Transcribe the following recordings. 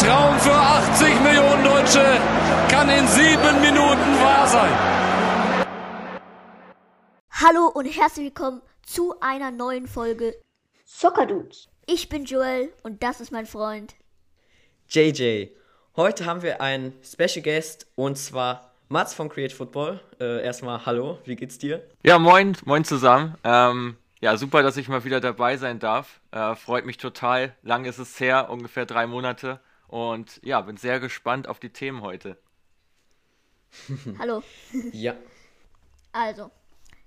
Traum für 80 Millionen Deutsche kann in sieben Minuten wahr sein. Hallo und herzlich willkommen zu einer neuen Folge Soccer Dudes. Ich bin Joel und das ist mein Freund JJ. Heute haben wir einen Special Guest und zwar Mats von Create Football. Äh, erstmal hallo, wie geht's dir? Ja, moin, moin zusammen. Ähm, ja, super, dass ich mal wieder dabei sein darf. Äh, freut mich total. Lang ist es her, ungefähr drei Monate. Und ja, bin sehr gespannt auf die Themen heute. Hallo. Ja. Also,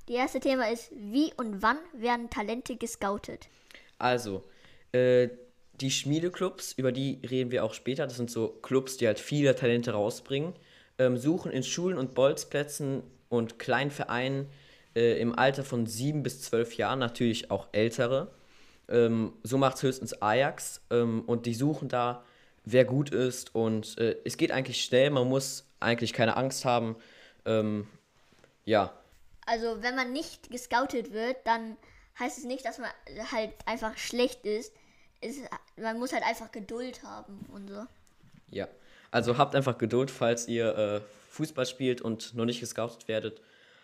die erste Thema ist, wie und wann werden Talente gescoutet? Also, äh, die Schmiedeclubs, über die reden wir auch später. Das sind so Clubs, die halt viele Talente rausbringen. Ähm, suchen in Schulen und Bolzplätzen und kleinen Vereinen äh, im Alter von 7 bis 12 Jahren, natürlich auch ältere. Ähm, so macht es höchstens Ajax ähm, und die suchen da, wer gut ist und äh, es geht eigentlich schnell, man muss eigentlich keine Angst haben. Ähm, ja. Also, wenn man nicht gescoutet wird, dann heißt es nicht, dass man halt einfach schlecht ist. Es, man muss halt einfach Geduld haben und so. Ja. Also habt einfach Geduld, falls ihr äh, Fußball spielt und noch nicht gescoutet werdet.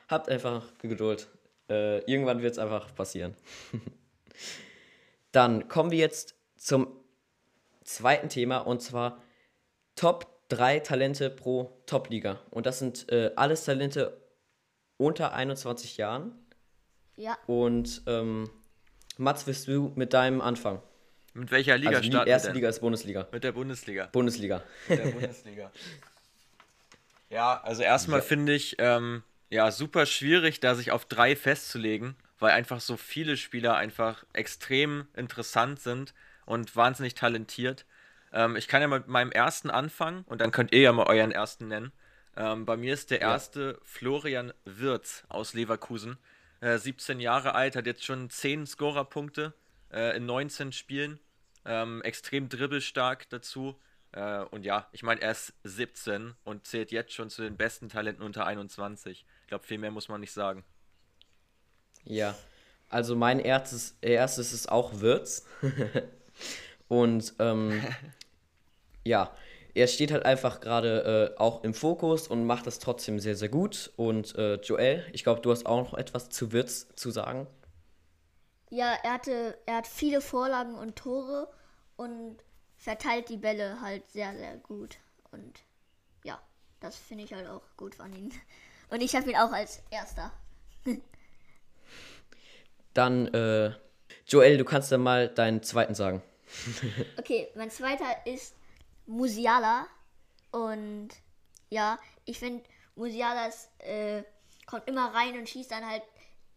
Habt einfach Geduld. Äh, irgendwann wird es einfach passieren. Dann kommen wir jetzt zum zweiten Thema und zwar Top 3 Talente pro Top-Liga. Und das sind äh, alles Talente unter 21 Jahren. Ja. Und ähm, Mats, wirst du mit deinem anfangen? Mit welcher Liga also die starten erste wir denn? Liga ist Bundesliga. Mit der Bundesliga. Bundesliga. Mit der Bundesliga. Ja, also erstmal Ja. finde ich, ähm, ja, super schwierig, da sich auf drei festzulegen, weil einfach so viele Spieler einfach extrem interessant sind und wahnsinnig talentiert. Ähm, ich kann ja mal mit meinem ersten anfangen und dann könnt ihr ja mal euren ersten nennen. Ähm, bei mir ist der Ja. erste Florian Wirz aus Leverkusen. Äh, 17 Jahre alt, hat jetzt schon 10 Scorerpunkte äh, in 19 Spielen. Ähm, extrem dribbelstark dazu. Äh, und ja, ich meine, er ist 17 und zählt jetzt schon zu den besten Talenten unter 21. Ich glaube, viel mehr muss man nicht sagen. Ja, also mein erstes, erstes ist auch Wirtz. Und ähm, ja, er steht halt einfach gerade äh, auch im Fokus und macht das trotzdem sehr, sehr gut. Und äh, Joel, ich glaube, du hast auch noch etwas zu Wirtz zu sagen. Ja, er hatte, er hat viele Vorlagen und Tore und verteilt die Bälle halt sehr, sehr gut. Und ja, das finde ich halt auch gut von ihm. Und ich habe ihn auch als erster. Dann, äh, Joel, du kannst dann mal deinen zweiten sagen. Okay, mein zweiter ist Musiala. Und ja, ich finde, Musiala äh, kommt immer rein und schießt dann halt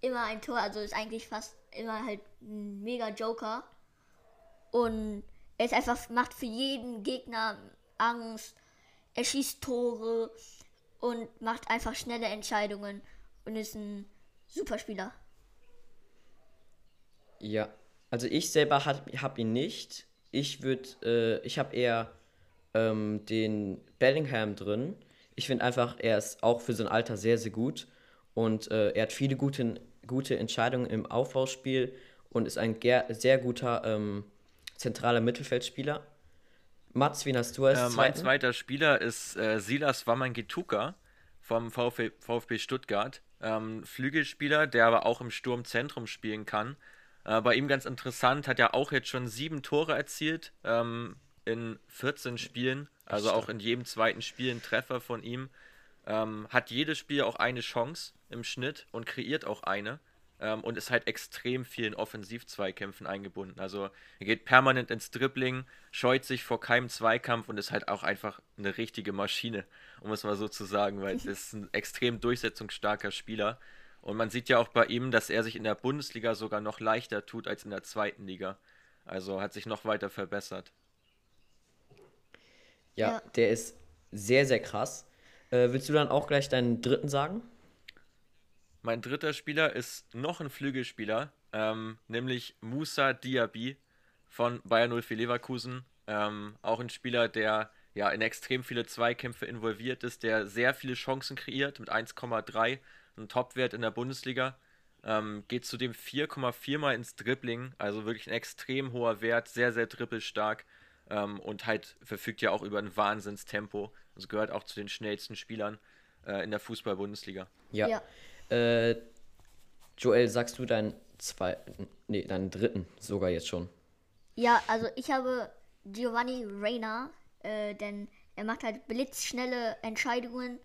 immer ein Tor. Also ist eigentlich fast immer halt ein mega Joker. Und er ist einfach, macht für jeden Gegner Angst. Er schießt Tore und macht einfach schnelle Entscheidungen und ist ein super Spieler. Ja, also ich selber habe ihn nicht. Ich würde, äh, ich habe eher ähm, den Bellingham drin. Ich finde einfach, er ist auch für sein Alter sehr, sehr gut. Und äh, er hat viele gute, gute Entscheidungen im Aufbauspiel und ist ein sehr guter ähm, zentraler Mittelfeldspieler. Mats, wen hast du als Äh, mein zweiter Spieler ist äh, Silas Wamangituka vom VfB, VfB Stuttgart. Ähm, Flügelspieler, der aber auch im Sturmzentrum spielen kann. Äh, bei ihm ganz interessant, hat er auch jetzt schon sieben Tore erzielt ähm, in 14 Spielen. Also auch in jedem zweiten Spiel ein Treffer von ihm. Ähm, hat jedes Spiel auch eine Chance im Schnitt und kreiert auch eine. Ähm, und ist halt extrem vielen Offensiv-Zweikämpfen eingebunden. Also er geht permanent ins Dribbling, scheut sich vor keinem Zweikampf und ist halt auch einfach eine richtige Maschine, um es mal so zu sagen, weil das ist ein extrem durchsetzungsstarker Spieler. Und man sieht ja auch bei ihm, dass er sich in der Bundesliga sogar noch leichter tut als in der zweiten Liga. Also hat sich noch weiter verbessert. Ja, Ja. der ist sehr, sehr krass. Äh, willst du dann auch gleich deinen dritten sagen? Mein dritter Spieler ist noch ein Flügelspieler, ähm, nämlich Musa Diaby von Bayern 04 Leverkusen. Ähm, auch ein Spieler, der ja in extrem viele Zweikämpfe involviert ist, der sehr viele Chancen kreiert mit 1,3, ein Topwert in der Bundesliga. Ähm, geht zudem 4,4 mal ins Dribbling, also wirklich ein extrem hoher Wert, sehr, sehr dribbelstark. ähm, und halt verfügt ja auch über ein Wahnsinnstempo. Also gehört auch zu den schnellsten Spielern äh, in der Fußball-Bundesliga. Ja. Ja. Äh, Joel, sagst du deinen zweiten, nee, deinen dritten sogar jetzt schon? Ja, also ich habe Giovanni Reina, äh, denn er macht halt blitzschnelle Entscheidungen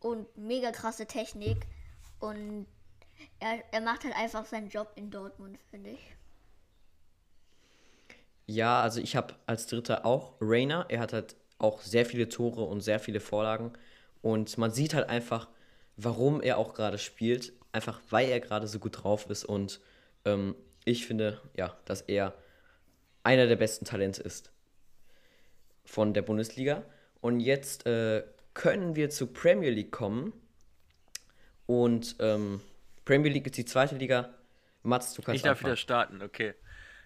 und mega krasse Technik. Und er, er macht halt einfach seinen Job in Dortmund, finde ich. Ja, also ich habe als dritter auch Rainer. Er hat halt auch sehr viele Tore und sehr viele Vorlagen. Und man sieht halt einfach, warum er auch gerade spielt. Einfach weil er gerade so gut drauf ist. Und ähm, ich finde, ja, dass er einer der besten Talente ist von der Bundesliga. Und jetzt äh, können wir zur Premier League kommen. Und ähm, Premier League ist die zweite Liga. Mats, du kannst Ich darf anfangen. wieder starten, okay.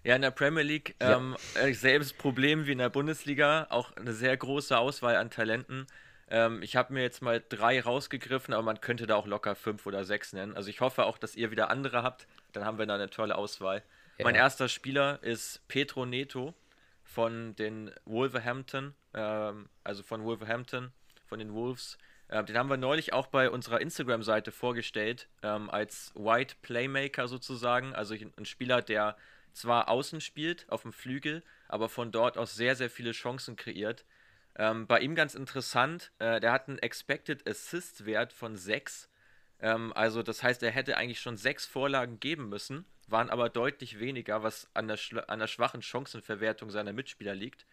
Ja, in der Premier League ähm, äh, selbes Problem wie in der Bundesliga, auch eine sehr große Auswahl an Talenten. Ähm, ich habe mir jetzt mal drei rausgegriffen, aber man könnte da auch locker fünf oder sechs nennen. Also ich hoffe auch, dass ihr wieder andere habt, dann haben wir da eine tolle Auswahl. Ja. Mein erster Spieler ist Petro Neto von den Wolverhampton, ähm, also von Wolverhampton, von den Wolves. Äh, den haben wir neulich auch bei unserer Instagram-Seite vorgestellt, ähm, als White Playmaker sozusagen. Also ein Spieler, der zwar außen spielt, auf dem Flügel, aber von dort aus sehr, sehr viele Chancen kreiert. Ähm, bei ihm ganz interessant, äh, der hat einen Expected Assist-Wert von 6. Ähm, also das heißt, er hätte eigentlich schon sechs Vorlagen geben müssen, waren aber deutlich weniger, was an der, an der schwachen Chancenverwertung seiner Mitspieler liegt.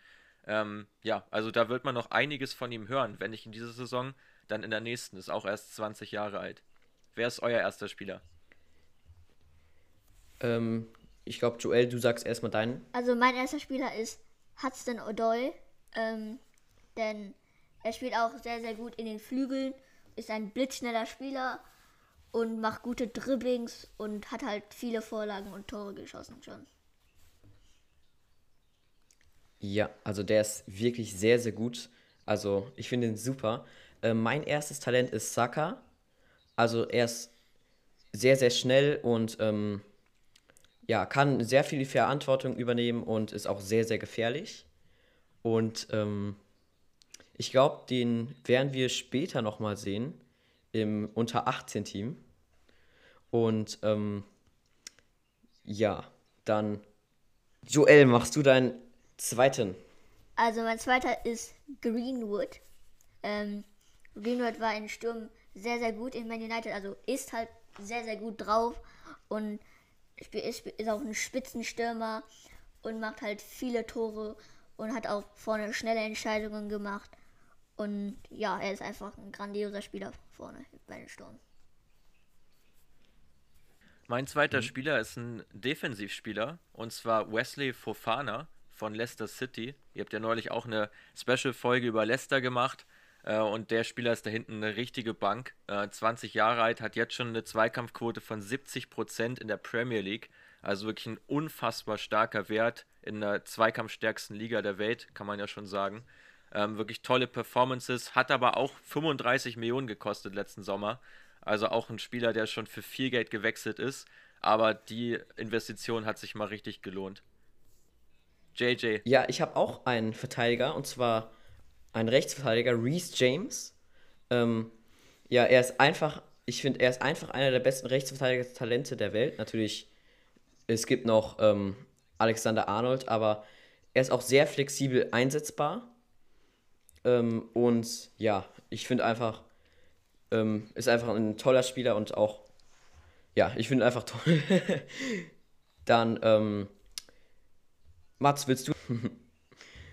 Ähm, ja, also da wird man noch einiges von ihm hören, wenn nicht in dieser Saison, dann in der nächsten, ist auch erst 20 Jahre alt. Wer ist euer erster Spieler? Ähm, ich glaube, Joel, du sagst erstmal deinen. Also mein erster Spieler ist Hudson O'Doy, ähm, denn er spielt auch sehr, sehr gut in den Flügeln, ist ein blitzschneller Spieler und macht gute Dribblings und hat halt viele Vorlagen und Tore geschossen schon. Ja, also der ist wirklich sehr, sehr gut. Also ich finde ihn super. Äh, mein erstes Talent ist Saka. Also er ist sehr, sehr schnell und ähm, ja, kann sehr viel Verantwortung übernehmen und ist auch sehr, sehr gefährlich. Und ähm, ich glaube, den werden wir später nochmal sehen im Unter 18 Team. Und ähm, ja, dann Joel, machst du deinen zweiten? Also mein zweiter ist Greenwood. Ähm, Greenwood war in Sturm sehr, sehr gut in Man United, also ist halt sehr, sehr gut drauf und ist, ist auch ein Spitzenstürmer und macht halt viele Tore und hat auch vorne schnelle Entscheidungen gemacht. Und ja, er ist einfach ein grandioser Spieler vorne bei den Sturm. Mein zweiter Spieler ist ein Defensivspieler und zwar Wesley Fofana von Leicester City. Ihr habt ja neulich auch eine Special-Folge über Leicester gemacht äh, und der Spieler ist da hinten eine richtige Bank. Äh, 20 Jahre alt, hat jetzt schon eine Zweikampfquote von 70% in der Premier League. Also wirklich ein unfassbar starker Wert in der zweikampfstärksten Liga der Welt, kann man ja schon sagen. Ähm, wirklich tolle Performances, hat aber auch 35 Millionen gekostet letzten Sommer. Also auch ein Spieler, der schon für viel Geld gewechselt ist. Aber die Investition hat sich mal richtig gelohnt. JJ, Ja, ich habe auch einen Verteidiger und zwar einen Rechtsverteidiger, Reece James. Ähm, ja, er ist einfach, ich finde, er ist einfach einer der besten Rechtsverteidiger-Talente der Welt. Natürlich, es gibt noch ähm, Alexander Arnold, aber er ist auch sehr flexibel einsetzbar. Ähm, und ja, ich finde einfach, ähm, ist einfach ein toller Spieler und auch, ja, ich finde einfach toll. Dann, ähm, Mats, willst du?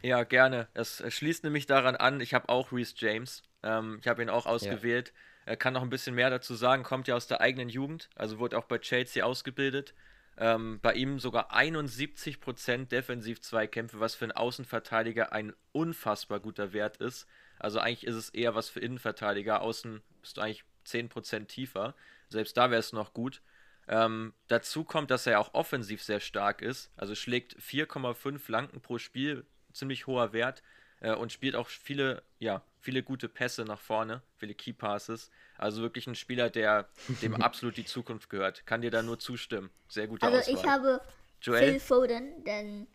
ja, gerne. Es, schließt nämlich daran an, ich habe auch Reese James. Ähm, ich habe ihn auch ausgewählt. Er kann noch ein bisschen mehr dazu sagen, kommt ja aus der eigenen Jugend, also wurde auch bei Chelsea ausgebildet. Ähm, bei ihm sogar 71% Defensiv-Zweikämpfe, was für einen Außenverteidiger ein unfassbar guter Wert ist. Also eigentlich ist es eher was für Innenverteidiger. Außen bist du eigentlich 10% tiefer. Selbst da wäre es noch gut. Ähm, dazu kommt, dass er auch offensiv sehr stark ist. Also schlägt 4,5 Flanken pro Spiel, ziemlich hoher Wert. Äh, und spielt auch viele, ja, viele gute Pässe nach vorne, viele Key Passes. Also wirklich ein Spieler, der dem absolut die Zukunft gehört. Kann dir da nur zustimmen. Sehr gute Also Auswahl. ich habe Joel? Phil Foden, denn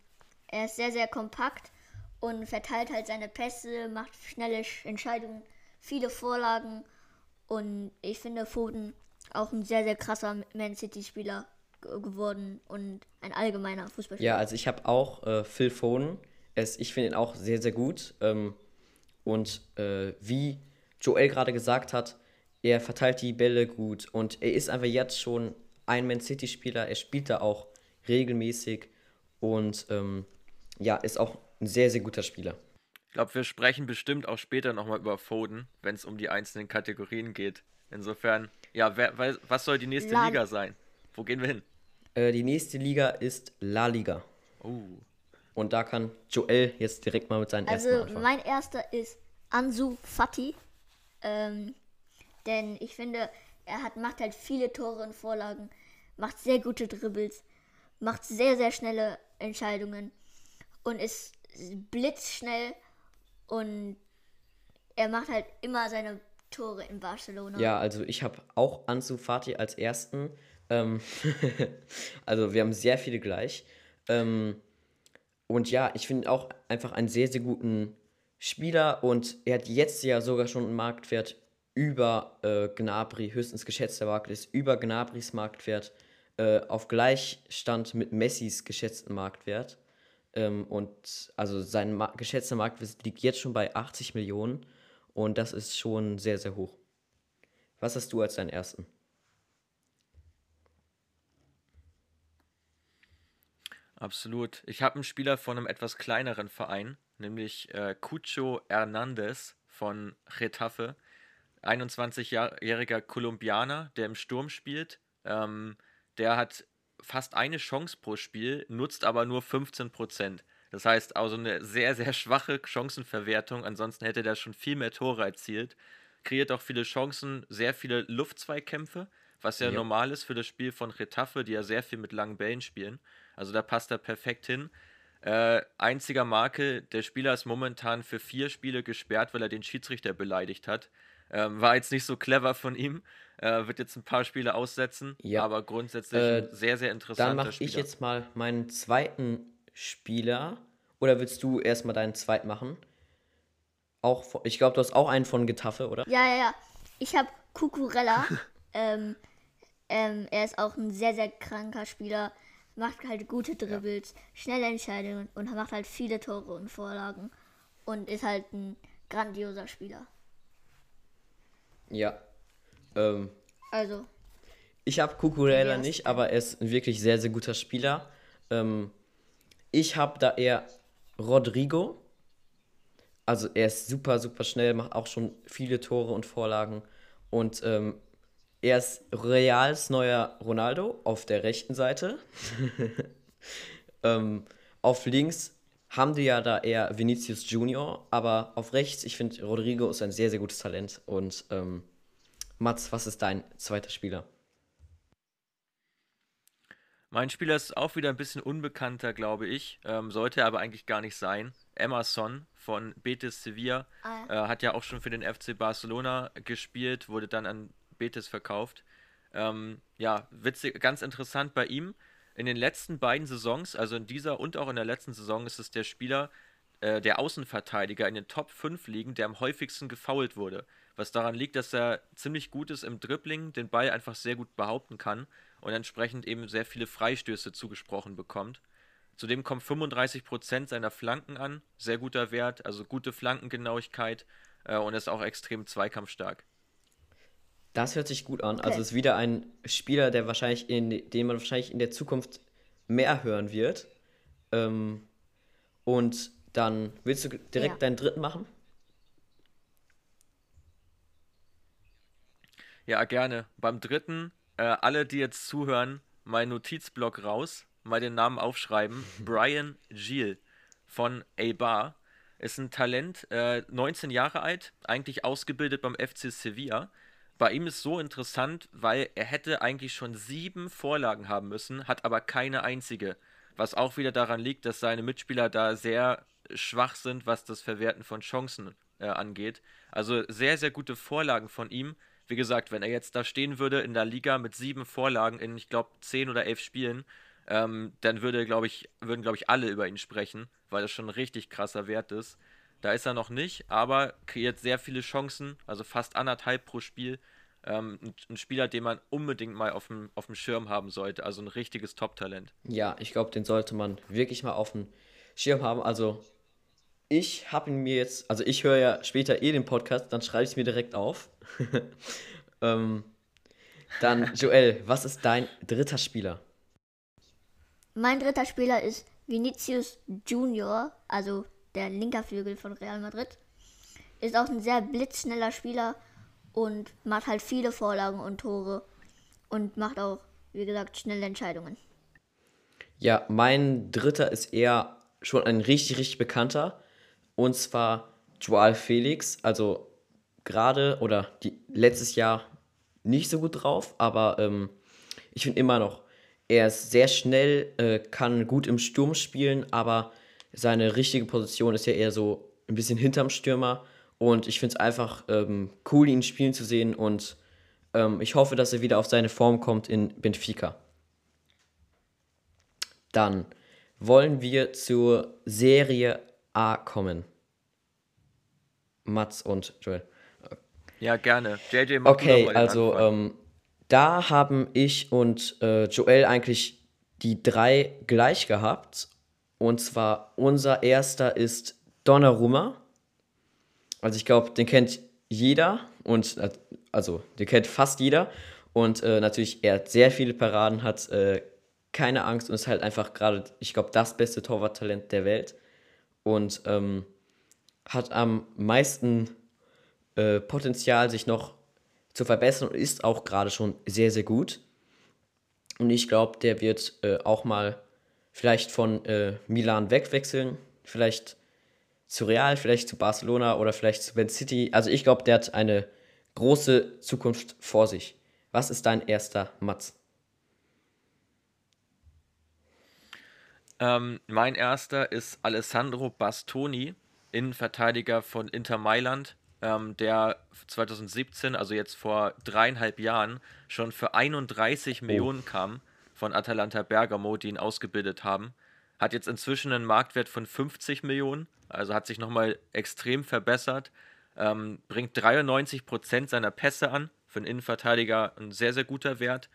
er ist sehr, sehr kompakt und verteilt halt seine Pässe, macht schnelle Entscheidungen, viele Vorlagen und ich finde Foden auch ein sehr, sehr krasser Man City-Spieler geworden und ein allgemeiner Fußballspieler. Ja, also ich habe auch äh, Phil Foden. Es, ich finde ihn auch sehr, sehr gut. Ähm, und äh, wie Joel gerade gesagt hat, er verteilt die Bälle gut und er ist einfach jetzt schon ein Man City-Spieler. Er spielt da auch regelmäßig und ähm, ja, ist auch ein sehr, sehr guter Spieler. Ich glaube, wir sprechen bestimmt auch später nochmal über Foden, wenn es um die einzelnen Kategorien geht. Insofern, ja, wer, was soll die nächste La Liga sein? Wo gehen wir hin? Äh, die nächste Liga ist La Liga. Oh. Und da kann Joel jetzt direkt mal mit seinen also ersten Also mein erster ist Ansu Fati. Ähm, denn ich finde, er hat, macht halt viele Tore und Vorlagen, macht sehr gute Dribbles, macht sehr, sehr schnelle Entscheidungen und ist blitzschnell und er macht halt immer seine Tore in Barcelona. Ja, also ich habe auch Ansu Fati als ersten. Ähm also wir haben sehr viele gleich. Ähm und ja, ich finde auch einfach einen sehr, sehr guten Spieler und er hat jetzt ja sogar schon einen Marktwert über äh, Gnabry, höchstens geschätzter Markt ist über Gnabris Marktwert äh, auf Gleichstand mit Messis geschätzten Marktwert. Ähm, und also sein Ma geschätzter Marktwert liegt jetzt schon bei 80 Millionen und das ist schon sehr, sehr hoch. Was hast du als deinen ersten? Absolut. Ich habe einen Spieler von einem etwas kleineren Verein, nämlich äh, Cucho Hernandez von Getafe. 21-jähriger Kolumbianer, der im Sturm spielt. Ähm, der hat fast eine Chance pro Spiel, nutzt aber nur 15 Prozent. Das heißt also eine sehr, sehr schwache Chancenverwertung. Ansonsten hätte der schon viel mehr Tore erzielt. Kreiert auch viele Chancen, sehr viele Luftzweikämpfe, was ja, ja. normal ist für das Spiel von Retafe, die ja sehr viel mit langen Bällen spielen. Also da passt er perfekt hin. Äh, einziger Marke, der Spieler ist momentan für vier Spiele gesperrt, weil er den Schiedsrichter beleidigt hat. Ähm, war jetzt nicht so clever von ihm. Äh, wird jetzt ein paar Spiele aussetzen, ja. aber grundsätzlich äh, sehr, sehr interessant. Dann mache ich jetzt mal meinen zweiten Spieler. Oder willst du erstmal deinen zweiten machen? Auch, ich glaube, du hast auch einen von Getaffe, oder? Ja, ja, ja. Ich habe Kukurella. ähm, ähm, er ist auch ein sehr, sehr kranker Spieler. Macht halt gute Dribbles, ja. schnelle Entscheidungen und macht halt viele Tore und Vorlagen. Und ist halt ein grandioser Spieler. Ja. Ähm, also. Ich habe Kukurella nicht, aber er ist ein wirklich sehr, sehr guter Spieler. Ähm, ich habe da eher Rodrigo. Also er ist super, super schnell, macht auch schon viele Tore und Vorlagen. Und ähm, er ist Reals neuer Ronaldo auf der rechten Seite. ähm, auf links haben die ja da eher Vinicius Junior, aber auf rechts, ich finde, Rodrigo ist ein sehr, sehr gutes Talent. Und ähm, Mats, was ist dein zweiter Spieler? Mein Spieler ist auch wieder ein bisschen unbekannter, glaube ich. Ähm, sollte aber eigentlich gar nicht sein. Emerson von Betis Sevilla ah, äh, hat ja auch schon für den FC Barcelona gespielt, wurde dann an Betis verkauft. Ähm, ja, witzig, ganz interessant bei ihm. In den letzten beiden Saisons, also in dieser und auch in der letzten Saison, ist es der Spieler, äh, der Außenverteidiger in den Top 5 liegen, der am häufigsten gefoult wurde. Was daran liegt, dass er ziemlich gut ist im Dribbling, den Ball einfach sehr gut behaupten kann und entsprechend eben sehr viele Freistöße zugesprochen bekommt. Zudem kommen 35% seiner Flanken an, sehr guter Wert, also gute Flankengenauigkeit äh, und ist auch extrem zweikampfstark. Das hört sich gut an. Also okay. Also ist wieder ein Spieler, der wahrscheinlich in, den man wahrscheinlich in der Zukunft mehr hören wird. Ähm, und dann willst du direkt ja. deinen dritten machen? Ja, gerne. Beim dritten, äh, alle, die jetzt zuhören, mein Notizblock raus, mal den Namen aufschreiben. Brian Giel von A-Bar. Ist ein Talent, äh, 19 Jahre alt, eigentlich ausgebildet beim FC Sevilla bei ihm ist so interessant, weil er hätte eigentlich schon sieben Vorlagen haben müssen, hat aber keine einzige. Was auch wieder daran liegt, dass seine Mitspieler da sehr schwach sind, was das Verwerten von Chancen äh, angeht. Also sehr, sehr gute Vorlagen von ihm. Wie gesagt, wenn er jetzt da stehen würde in der Liga mit sieben Vorlagen in, ich glaube, zehn oder elf Spielen, ähm, dann würde, glaube ich, würden, glaube ich, alle über ihn sprechen, weil das schon ein richtig krasser Wert ist. Da ist er noch nicht, aber kreiert sehr viele Chancen, also fast anderthalb pro Spiel. Ähm, ein, ein, Spieler, den man unbedingt mal auf dem, auf dem Schirm haben sollte, also ein richtiges Top-Talent. Ja, ich glaube, den sollte man wirklich mal auf dem Schirm haben. Also ich habe ihn mir jetzt, also ich höre ja später eh den Podcast, dann schreibe ich es mir direkt auf. ähm, dann, Joel, was ist dein dritter Spieler? Mein dritter Spieler ist Vinicius Junior, also der linker Flügel von Real Madrid. Ist auch ein sehr blitzschneller Spieler und macht halt viele Vorlagen und Tore und macht auch, wie gesagt, schnelle Entscheidungen. Ja, mein dritter ist eher schon ein richtig, richtig bekannter. Und zwar Joao Felix. Also gerade oder die, letztes Jahr nicht so gut drauf, aber ähm, ich finde immer noch, er ist sehr schnell, äh, kann gut im Sturm spielen, aber seine richtige Position ist ja eher so ein bisschen hinterm Stürmer. Und ich finde es einfach ähm, cool, ihn spielen zu sehen. Und ähm, ich hoffe, dass er wieder auf seine Form kommt in Benfica. Dann wollen wir zur Serie A kommen. Mats und Joel. Ja, gerne. JJ, mach Okay, also ähm, da haben ich und äh, Joel eigentlich die drei gleich gehabt. Und zwar unser erster ist Donnarumma. Also ich glaube, den kennt jeder und äh, also den kennt fast jeder. Und äh, natürlich, er hat sehr viele Paraden, hat äh, keine Angst und ist halt einfach gerade, ich glaube, das beste Torwarttalent der Welt. Und ähm, hat am meisten äh, Potenzial, sich noch zu verbessern und ist auch gerade schon sehr, sehr gut. Und ich glaube, der wird äh, auch mal vielleicht von äh, Milan wegwechseln, vielleicht zu Real, vielleicht zu Barcelona oder vielleicht zu Man City. Also ich glaube, der hat eine große Zukunft vor sich. Was ist dein erster Matz? Ähm, mein erster ist Alessandro Bastoni, Innenverteidiger von Inter Mailand ähm, der 2017, also jetzt vor dreieinhalb Jahren, schon für 31 oh. Millionen kam von Atalanta Bergamo, die ihn ausgebildet haben. Hat jetzt inzwischen einen Marktwert von 50 Millionen, also hat sich nochmal extrem verbessert. Ähm, bringt 93 Prozent seiner Pässe an, für einen Innenverteidiger ein sehr, sehr guter Wert.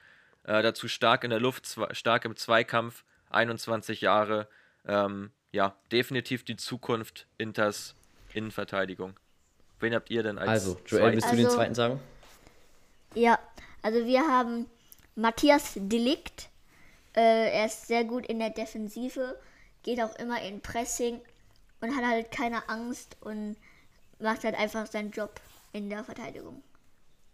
Äh, dazu stark in der Luft, stark im Zweikampf, 21 Jahre. Ähm, ja, definitiv die Zukunft Inters Innenverteidigung. Wen habt ihr denn als Also, Joel, willst du also, den zweiten sagen? Ja, also wir haben Matthias Delikt. Äh, er ist sehr gut in der Defensive, geht auch immer in Pressing und hat halt keine Angst und macht halt einfach seinen Job in der Verteidigung.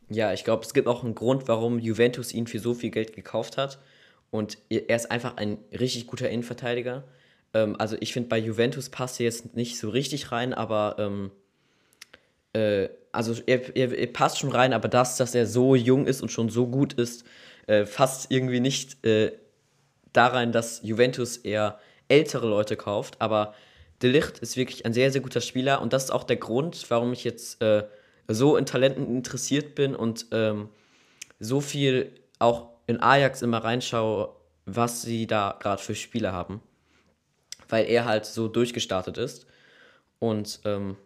Ja, ich glaube, es gibt auch einen Grund, warum Juventus ihn für so viel Geld gekauft hat. Und er ist einfach ein richtig guter Innenverteidiger. Ähm, also ich finde, bei Juventus passt er jetzt nicht so richtig rein, aber ähm, äh, also er, er, er, passt schon rein, aber das, dass er so jung ist und schon so gut ist, äh, fasst irgendwie nicht äh, da rein, dass Juventus eher ältere Leute kauft. Aber De Licht ist wirklich ein sehr, sehr guter Spieler und das ist auch der Grund, warum ich jetzt äh, so in Talenten interessiert bin und ähm, so viel auch in Ajax immer reinschaue, was sie da gerade für Spieler haben. Weil er halt so durchgestartet ist. Und ähm,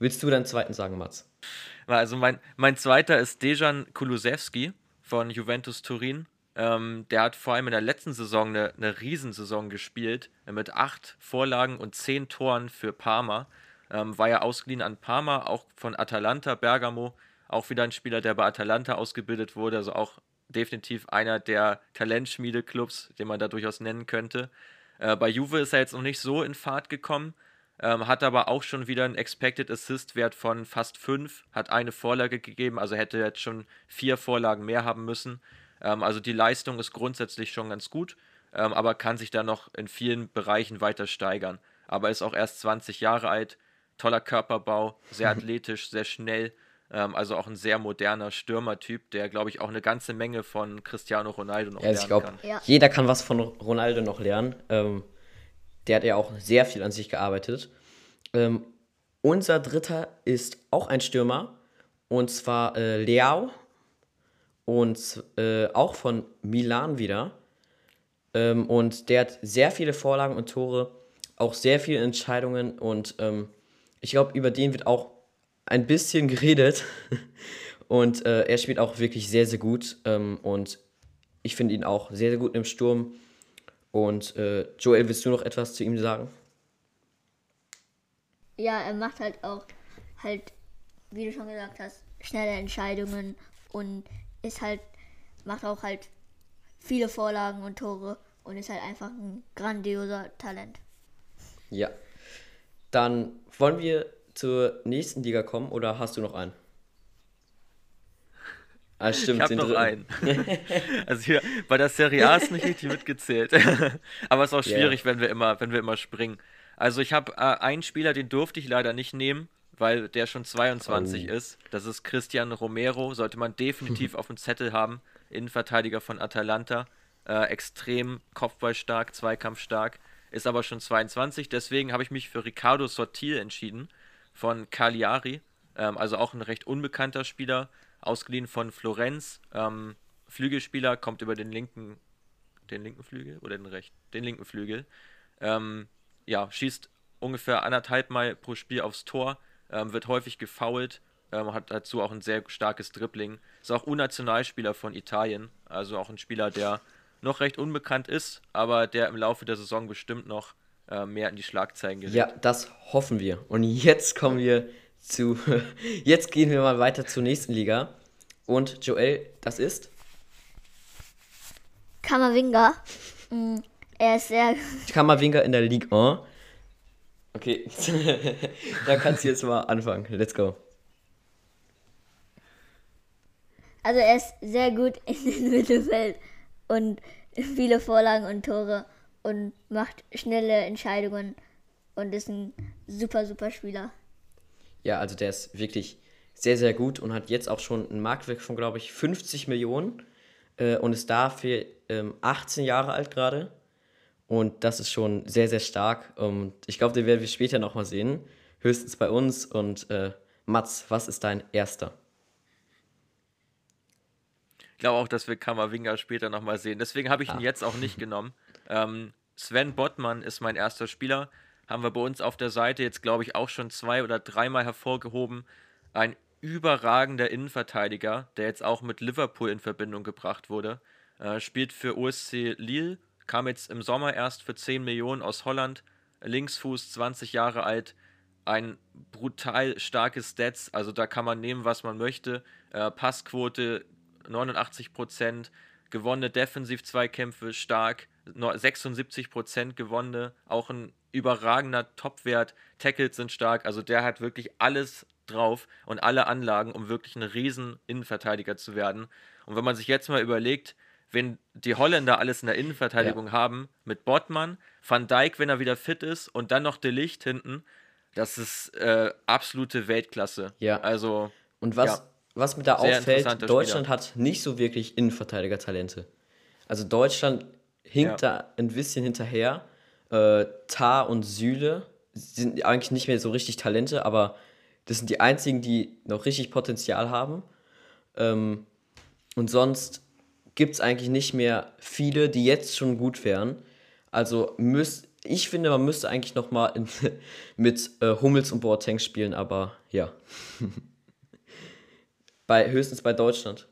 Willst du deinen zweiten sagen, Mats? Also mein, mein zweiter ist Dejan Kulusewski von Juventus Turin. Ähm, der hat vor allem in der letzten Saison eine, eine Riesensaison gespielt, mit acht Vorlagen und zehn Toren für Parma. Ähm, war ja ausgeliehen an Parma, auch von Atalanta Bergamo. Auch wieder ein Spieler, der bei Atalanta ausgebildet wurde, also auch definitiv einer der Talentschmiedeclubs, den man da durchaus nennen könnte. Äh, bei Juve ist er jetzt noch nicht so in Fahrt gekommen, ähm, hat aber auch schon wieder einen Expected Assist Wert von fast 5, hat eine Vorlage gegeben, also hätte jetzt schon vier Vorlagen mehr haben müssen. Ähm, also die Leistung ist grundsätzlich schon ganz gut, ähm, aber kann sich da noch in vielen Bereichen weiter steigern. Aber ist auch erst 20 Jahre alt, toller Körperbau, sehr athletisch, sehr schnell. Ähm, also auch ein sehr moderner Stürmertyp, der, glaube ich, auch eine ganze Menge von Cristiano Ronaldo noch ja, lernen ich glaub, kann. Ja. Jeder kann was von Ronaldo noch lernen. Ähm, der hat ja auch sehr viel an sich gearbeitet. Ähm, unser dritter ist auch ein Stürmer. Und zwar äh, Leao. Und äh, auch von Milan wieder. Ähm, und der hat sehr viele Vorlagen und Tore, auch sehr viele Entscheidungen. Und ähm, ich glaube, über den wird auch ein bisschen geredet. und äh, er spielt auch wirklich sehr, sehr gut. Ähm, und ich finde ihn auch sehr, sehr gut im Sturm. Und äh, Joel, willst du noch etwas zu ihm sagen? Ja, er macht halt auch halt, wie du schon gesagt hast, schnelle Entscheidungen und ist halt, macht auch halt viele Vorlagen und Tore und ist halt einfach ein grandioser Talent. Ja. Dann wollen wir zur nächsten Liga kommen oder hast du noch einen? Ah, stimmt, ich habe noch dritten. einen. also hier, bei der Serie A ist nicht richtig mitgezählt. Aber es ist auch schwierig, yeah. wenn wir immer, wenn wir immer springen. Also ich habe äh, einen Spieler, den durfte ich leider nicht nehmen, weil der schon 22 oh. ist. Das ist Christian Romero, sollte man definitiv auf dem Zettel haben. Innenverteidiger von Atalanta. Äh, extrem kopfballstark, zweikampfstark. Ist aber schon 22. Deswegen habe ich mich für Ricardo Sortil entschieden von Cagliari. Ähm, also auch ein recht unbekannter Spieler ausgeliehen von Florenz. Ähm, Flügelspieler, kommt über den linken, den linken Flügel oder den rechten? Den linken Flügel. Ähm, ja, schießt ungefähr anderthalb Mal pro Spiel aufs Tor, ähm, wird häufig gefoult, ähm, hat dazu auch ein sehr starkes Dribbling. Ist auch Unnationalspieler von Italien, also auch ein Spieler, der noch recht unbekannt ist, aber der im Laufe der Saison bestimmt noch äh, mehr in die Schlagzeilen gerät. Ja, das hoffen wir. Und jetzt kommen wir zu. Jetzt gehen wir mal weiter zur nächsten Liga. Und Joel, das ist? Kammerwinger. Mm, er ist sehr. Kammerwinger in der Ligue 1. Okay, da kannst du jetzt mal anfangen. Let's go. Also er ist sehr gut in Mittelfeld und viele Vorlagen und Tore und macht schnelle Entscheidungen und ist ein super, super Spieler. Ja, also der ist wirklich sehr, sehr gut und hat jetzt auch schon einen Marktwert von, glaube ich, 50 Millionen äh, und ist dafür ähm, 18 Jahre alt gerade. Und das ist schon sehr, sehr stark. Und ich glaube, den werden wir später nochmal sehen. Höchstens bei uns. Und äh, Mats, was ist dein erster? Ich glaube auch, dass wir Kammerwinger später nochmal sehen. Deswegen habe ich ihn ah. jetzt auch nicht genommen. Ähm, Sven Bottmann ist mein erster Spieler haben wir bei uns auf der Seite jetzt, glaube ich, auch schon zwei oder dreimal hervorgehoben. Ein überragender Innenverteidiger, der jetzt auch mit Liverpool in Verbindung gebracht wurde. Äh, spielt für OSC Lille, kam jetzt im Sommer erst für 10 Millionen aus Holland. Linksfuß, 20 Jahre alt. Ein brutal starkes Stats, also da kann man nehmen, was man möchte. Äh, Passquote 89% gewonnene Defensiv-Zweikämpfe stark, 76% gewonnene, auch ein überragender Topwert, Tackles sind stark, also der hat wirklich alles drauf und alle Anlagen, um wirklich ein riesen Innenverteidiger zu werden. Und wenn man sich jetzt mal überlegt, wenn die Holländer alles in der Innenverteidigung ja. haben, mit Bottmann, Van Dijk, wenn er wieder fit ist und dann noch De Licht hinten, das ist äh, absolute Weltklasse. Ja. Also. Und was, ja, was mir da auffällt, Deutschland Spieler. hat nicht so wirklich Innenverteidiger-Talente. Also Deutschland hinkt ja. da ein bisschen hinterher äh, Tar und Süle sind eigentlich nicht mehr so richtig Talente, aber das sind die einzigen, die noch richtig Potenzial haben. Ähm, und sonst gibt es eigentlich nicht mehr viele, die jetzt schon gut wären. Also müsst, ich finde, man müsste eigentlich noch mal in, mit äh, Hummels und Boateng spielen, aber ja. bei, höchstens bei Deutschland.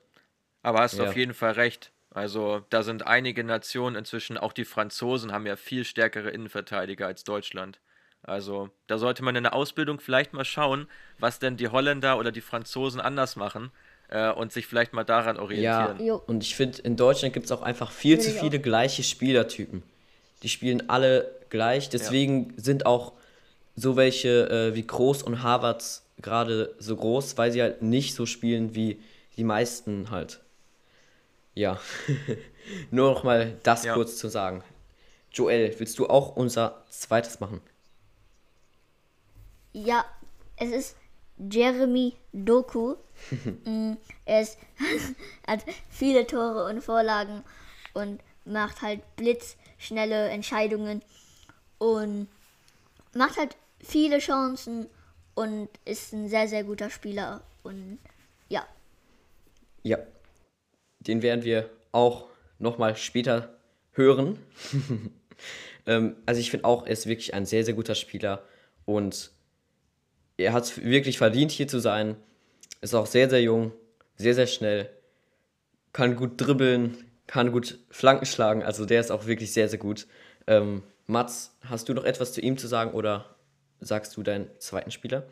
Aber hast du ja. auf jeden Fall recht. Also da sind einige Nationen inzwischen, auch die Franzosen haben ja viel stärkere Innenverteidiger als Deutschland. Also da sollte man in der Ausbildung vielleicht mal schauen, was denn die Holländer oder die Franzosen anders machen äh, und sich vielleicht mal daran orientieren. Ja, und ich finde, in Deutschland gibt es auch einfach viel zu viele gleiche Spielertypen. Die spielen alle gleich, deswegen ja. sind auch so welche äh, wie Groß und Harvards gerade so groß, weil sie halt nicht so spielen wie die meisten halt. Ja, nur noch mal das ja. kurz zu sagen. Joel, willst du auch unser zweites machen? Ja, es ist Jeremy Doku. Mm, er ist, hat viele Tore und Vorlagen und macht halt blitzschnelle Entscheidungen und macht halt viele Chancen und ist ein sehr, sehr guter Spieler. Und ja. Ja, den werden wir auch nochmal später hören. ähm, also ich finde auch, er ist wirklich ein sehr, sehr guter Spieler und er hat es wirklich verdient, hier zu sein. Ist auch sehr, sehr jung, sehr, sehr schnell, kann gut dribbeln, kann gut Flanken schlagen. Also der ist auch wirklich sehr, sehr gut. Ähm, Mats, hast du noch etwas zu ihm zu sagen oder sagst du deinen zweiten Spieler?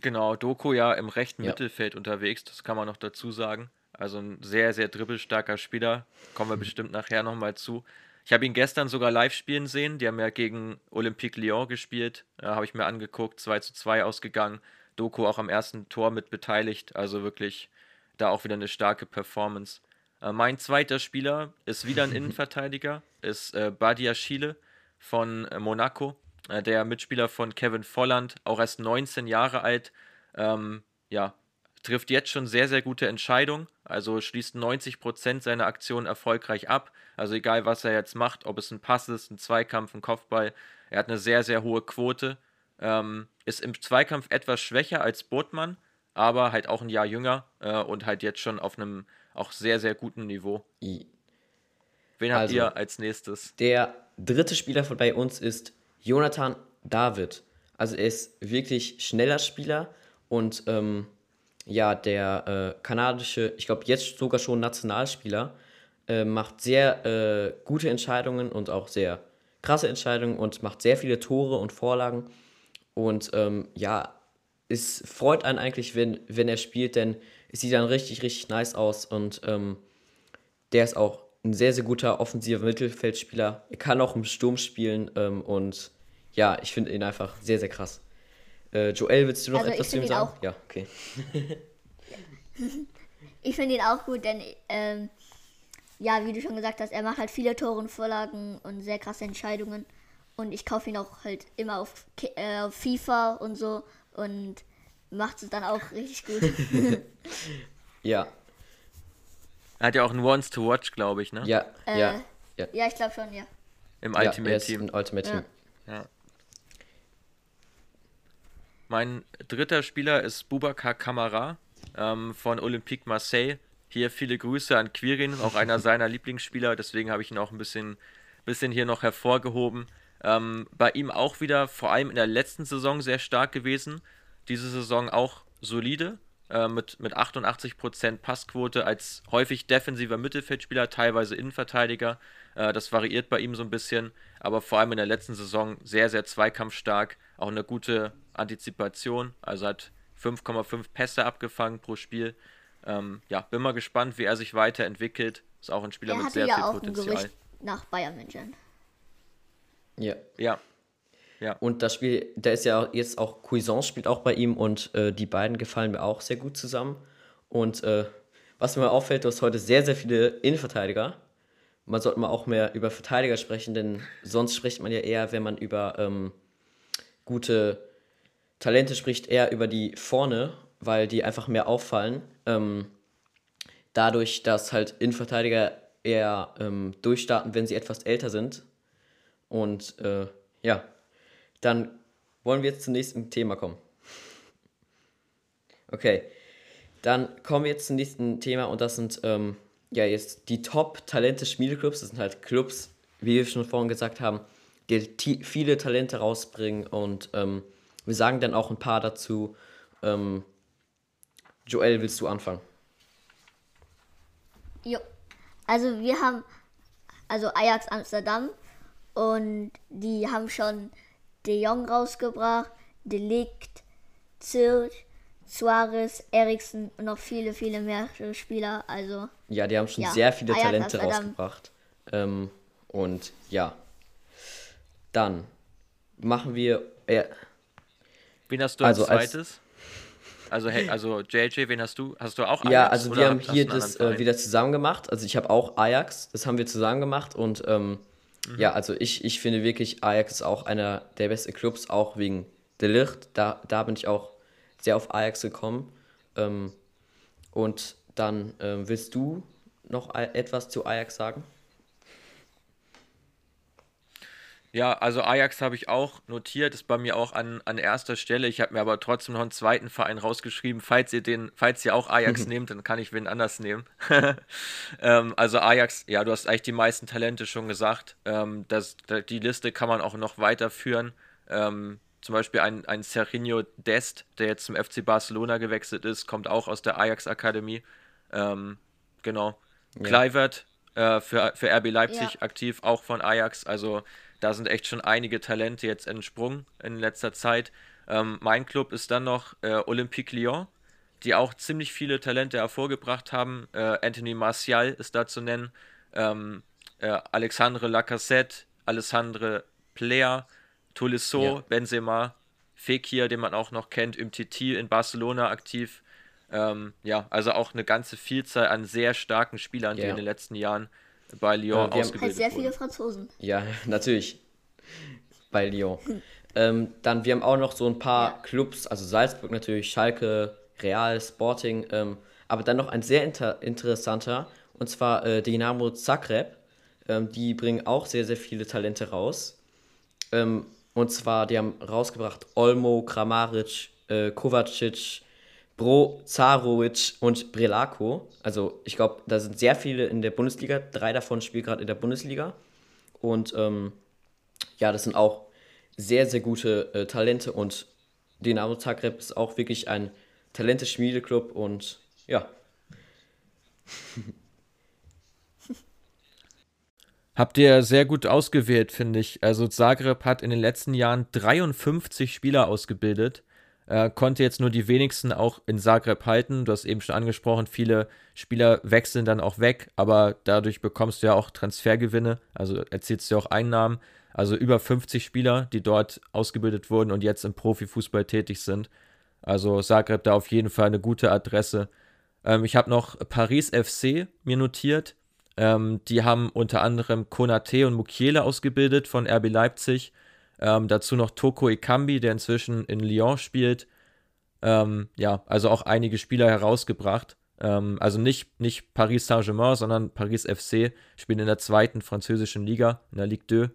Genau, Doku ja im rechten Ja. Mittelfeld unterwegs, das kann man noch dazu sagen. Also ein sehr, sehr dribbelstarker Spieler. Kommen wir bestimmt nachher nochmal zu. Ich habe ihn gestern sogar live spielen sehen. Die haben ja gegen Olympique Lyon gespielt. Ja, habe ich mir angeguckt. 2 zu 2 ausgegangen. Doku auch am ersten Tor mit beteiligt. Also wirklich da auch wieder eine starke Performance. Äh, mein zweiter Spieler ist wieder ein Innenverteidiger, ist äh, Badia Schiele von äh, Monaco, äh, der Mitspieler von Kevin Volland, auch erst 19 Jahre alt. Ähm, ja, trifft jetzt schon sehr, sehr gute Entscheidungen. Also schließt 90% seiner Aktionen erfolgreich ab. Also egal, was er jetzt macht, ob es ein Pass ist, ein Zweikampf, ein Kopfball. Er hat eine sehr, sehr hohe Quote. Ähm, ist im Zweikampf etwas schwächer als Botmann, aber halt auch ein Jahr jünger äh, und halt jetzt schon auf einem auch sehr, sehr guten Niveau. I- Wen habt Also- ihr als nächstes? Der dritte Spieler von bei uns ist Jonathan David. Also er ist wirklich schneller Spieler und ähm, ja, der äh, kanadische, ich glaube jetzt sogar schon Nationalspieler, äh, macht sehr äh, gute Entscheidungen und auch sehr krasse Entscheidungen und macht sehr viele Tore und Vorlagen. Und ähm, ja, es freut einen eigentlich, wenn, wenn er spielt, denn es sieht dann richtig, richtig nice aus und ähm, der ist auch ein sehr, sehr guter offensiver Mittelfeldspieler. Er kann auch im Sturm spielen ähm, und ja, ich finde ihn einfach sehr, sehr krass. Äh, Joel, willst du noch Also, etwas zu ihm sagen? auch. Ja, okay. Ich finde ihn auch gut, denn ähm, ja, wie du schon gesagt hast, er macht halt viele Tore und Vorlagen und sehr krasse Entscheidungen. Und ich kaufe ihn auch halt immer auf, äh, auf FIFA und so und macht es dann auch richtig gut. Ja, Er hat ja auch ein Once to Watch, glaube ich, ne? ja, Äh, ja. Ja, ja, ich glaube schon, ja. Im ja, er Ultimate ist Team. ein Ultimate Team. Ja. Mein dritter Spieler ist Boubacar Kamara ähm, von Olympique Marseille. Hier viele Grüße an Quirin, auch einer seiner Lieblingsspieler, deswegen habe ich ihn auch ein bisschen, bisschen hier noch hervorgehoben. Ähm, bei ihm auch wieder, vor allem in der letzten Saison, sehr stark gewesen. Diese Saison auch solide, äh, mit, mit 88% Passquote als häufig defensiver Mittelfeldspieler, teilweise Innenverteidiger. Äh, das variiert bei ihm so ein bisschen, aber vor allem in der letzten Saison sehr, sehr zweikampfstark. Auch eine gute Antizipation, also hat 5,5 Pässe abgefangen pro Spiel. Ähm, ja, bin mal gespannt, wie er sich weiterentwickelt. Ist auch ein Spieler Er mit sehr ja viel auch ein Potenzial. Gerücht nach Bayern München. Ja. Ja, Und das Spiel, da ist ja jetzt auch Cuisance spielt auch bei ihm und äh, die beiden gefallen mir auch sehr gut zusammen. Und äh, was mir auffällt, du hast heute sehr, sehr viele Innenverteidiger. Man sollte mal auch mehr über Verteidiger sprechen, denn sonst spricht man ja eher, wenn man über ähm, gute Talente spricht, eher über die vorne, weil die einfach mehr auffallen. Ähm, dadurch, dass halt Innenverteidiger eher ähm, durchstarten, wenn sie etwas älter sind. Und äh, ja, dann wollen wir jetzt zum nächsten Thema kommen. Okay, dann kommen wir jetzt zum nächsten Thema und das sind ähm, ja jetzt die Top-Talente Schmiedeclubs. Das sind halt Clubs, wie wir schon vorhin gesagt haben, die viele Talente rausbringen und ähm, wir sagen dann auch ein paar dazu. Ähm, Joel, willst du anfangen? Jo. Also wir haben also Ajax Amsterdam und die haben schon De Jong rausgebracht, Delikt, Zirt, Suarez, Eriksen und noch viele, viele mehr Spieler. Also Ja, die haben schon Ja, sehr viele Ajax Talente Amsterdam. rausgebracht. Ähm, und ja, dann machen wir. Äh, Wen hast du Also als als- zweites? Also, hey, also JJ, wen hast du? Hast du auch ja, Ajax also oder wir haben hier das äh, wieder zusammen gemacht. Also ich habe auch Ajax, das haben wir zusammen gemacht und ähm, Ja, also ich, ich finde wirklich, Ajax ist auch einer der besten Clubs, auch wegen De Ligt. Da, da bin ich auch sehr auf Ajax gekommen. Ähm, und dann ähm, willst du noch e- etwas zu Ajax sagen? Ja, also Ajax habe ich auch notiert, ist bei mir auch an, an erster Stelle. Ich habe mir aber trotzdem noch einen zweiten Verein rausgeschrieben. Falls ihr den, falls ihr auch Ajax nehmt, dann kann ich wen anders nehmen. ähm, also Ajax, ja, du hast eigentlich die meisten Talente schon gesagt. Ähm, das, die Liste kann man auch noch weiterführen. Ähm, zum Beispiel ein, ein Serginho Dest, der jetzt zum FC Barcelona gewechselt ist, kommt auch aus der Ajax-Akademie. Ähm, genau. Ja. Kluivert äh, für, für RB Leipzig ja. aktiv, auch von Ajax. Also da sind echt schon einige Talente jetzt entsprungen in letzter Zeit. Ähm, mein Club ist dann noch äh, Olympique Lyon, die auch ziemlich viele Talente hervorgebracht haben. Äh, Anthony Martial ist da zu nennen, ähm, äh, Alexandre Lacassette, Alessandre Plea, Tolisso, ja. Benzema, Fekir, den man auch noch kennt, Umtiti in Barcelona aktiv. Ähm, ja, also auch eine ganze Vielzahl an sehr starken Spielern, ja. die in den letzten Jahren bei Lyon äh, ausgebildet halt sehr viele Franzosen. Ja, natürlich. Bei Lyon. ähm, dann, wir haben auch noch so ein paar ja. Clubs, also Salzburg natürlich, Schalke, Real, Sporting, ähm, aber dann noch ein sehr inter interessanter, und zwar äh, Dynamo Zagreb. Ähm, die bringen auch sehr, sehr viele Talente raus. Ähm, und zwar, die haben rausgebracht Olmo, Kramaric, äh, Kovacic, Bro, Zarovic und Brelako. Also ich glaube, da sind sehr viele in der Bundesliga. Drei davon spielen gerade in der Bundesliga. Und ähm, ja, das sind auch sehr, sehr gute äh, Talente. Und Dynamo Zagreb ist auch wirklich ein Talente-Schmiedeclub. Und ja. Habt ihr sehr gut ausgewählt, finde ich. Also Zagreb hat in den letzten Jahren 53 Spieler ausgebildet äh, konnte jetzt nur die wenigsten auch in Zagreb halten. Du hast eben schon angesprochen, viele Spieler wechseln dann auch weg, aber dadurch bekommst du ja auch Transfergewinne, also erzielst du auch Einnahmen. Also über 50 Spieler, die dort ausgebildet wurden und jetzt im Profifußball tätig sind. Also Zagreb da auf jeden Fall eine gute Adresse. Ähm, ich habe noch Paris FC mir notiert. Ähm, die haben unter anderem Konate und Mukiele ausgebildet von RB Leipzig. Ähm, dazu noch Toko Ekambi, der inzwischen in Lyon spielt. Ähm, ja, also auch einige Spieler herausgebracht. Ähm, also nicht, nicht Paris Saint-Germain, sondern Paris FC spielen in der zweiten französischen Liga, in der Ligue 2.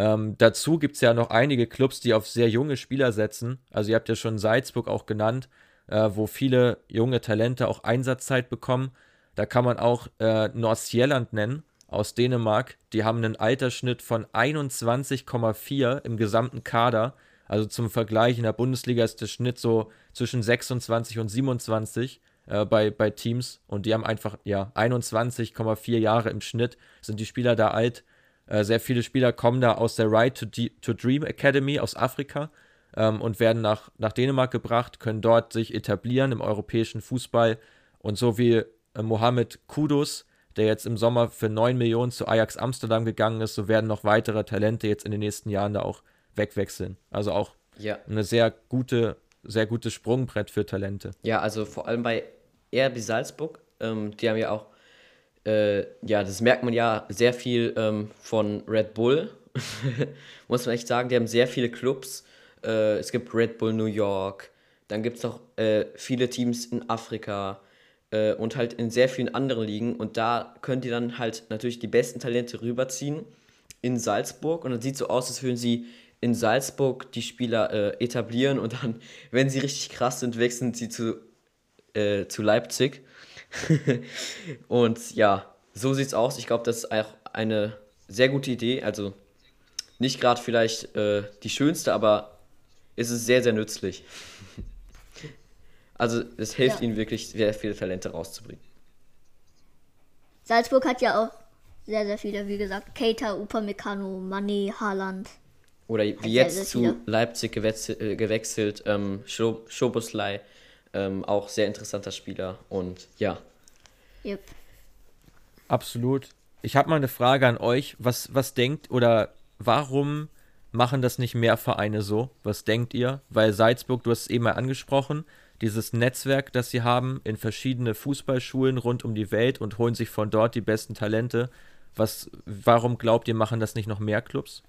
Ähm, dazu gibt es ja noch einige Clubs, die auf sehr junge Spieler setzen. Also ihr habt ja schon Salzburg auch genannt, äh, wo viele junge Talente auch Einsatzzeit bekommen. Da kann man auch äh, Nordsjælland nennen, aus Dänemark. Die haben einen Altersschnitt von 21,4 im gesamten Kader. Also zum Vergleich, in der Bundesliga ist der Schnitt so zwischen 26 und 27 äh, bei, bei Teams. Und die haben einfach, ja, 21,4 Jahre im Schnitt sind die Spieler da alt. Äh, sehr viele Spieler kommen da aus der Right to, to Dream Academy aus Afrika ähm, und werden nach, nach Dänemark gebracht, können dort sich etablieren im europäischen Fußball. Und so wie äh, Mohamed Kudus, der jetzt im Sommer für 9 Millionen zu Ajax Amsterdam gegangen ist, so werden noch weitere Talente jetzt in den nächsten Jahren da auch wegwechseln. Also auch ja. eine sehr gute, sehr gutes Sprungbrett für Talente. Ja, also vor allem bei RB Salzburg, ähm, die haben ja auch, äh, ja, das merkt man ja sehr viel ähm, von Red Bull, muss man echt sagen, die haben sehr viele Clubs. Äh, es gibt Red Bull New York, dann gibt es noch äh, viele Teams in Afrika, äh, und halt in sehr vielen anderen Ligen. Und da könnt ihr dann halt natürlich die besten Talente rüberziehen in Salzburg. Und dann sieht so aus, als würden sie in Salzburg die Spieler äh, etablieren und dann, wenn sie richtig krass sind, wechseln sie zu, äh, zu Leipzig. und ja, so sieht's aus. Ich glaube, das ist auch eine sehr gute Idee. Also nicht gerade vielleicht äh, die schönste, aber es ist sehr, sehr nützlich. Also es hilft ja. ihnen wirklich, sehr viele Talente rauszubringen. Salzburg hat ja auch sehr, sehr viele, wie gesagt, Keita, Upamecano, Mané, Haaland. Oder wie jetzt sehr, sehr zu Leipzig gewechselt, äh, gewechselt ähm, Schoboslai, ähm, auch sehr interessanter Spieler und ja. Yep. Absolut. Ich habe mal eine Frage an euch. Was, was denkt oder warum machen das nicht mehr Vereine so? Was denkt ihr? Weil Salzburg, du hast es eben mal angesprochen, dieses Netzwerk, das sie haben, in verschiedene Fußballschulen rund um die Welt und holen sich von dort die besten Talente. Was, warum glaubt ihr, machen das nicht noch mehr Clubs?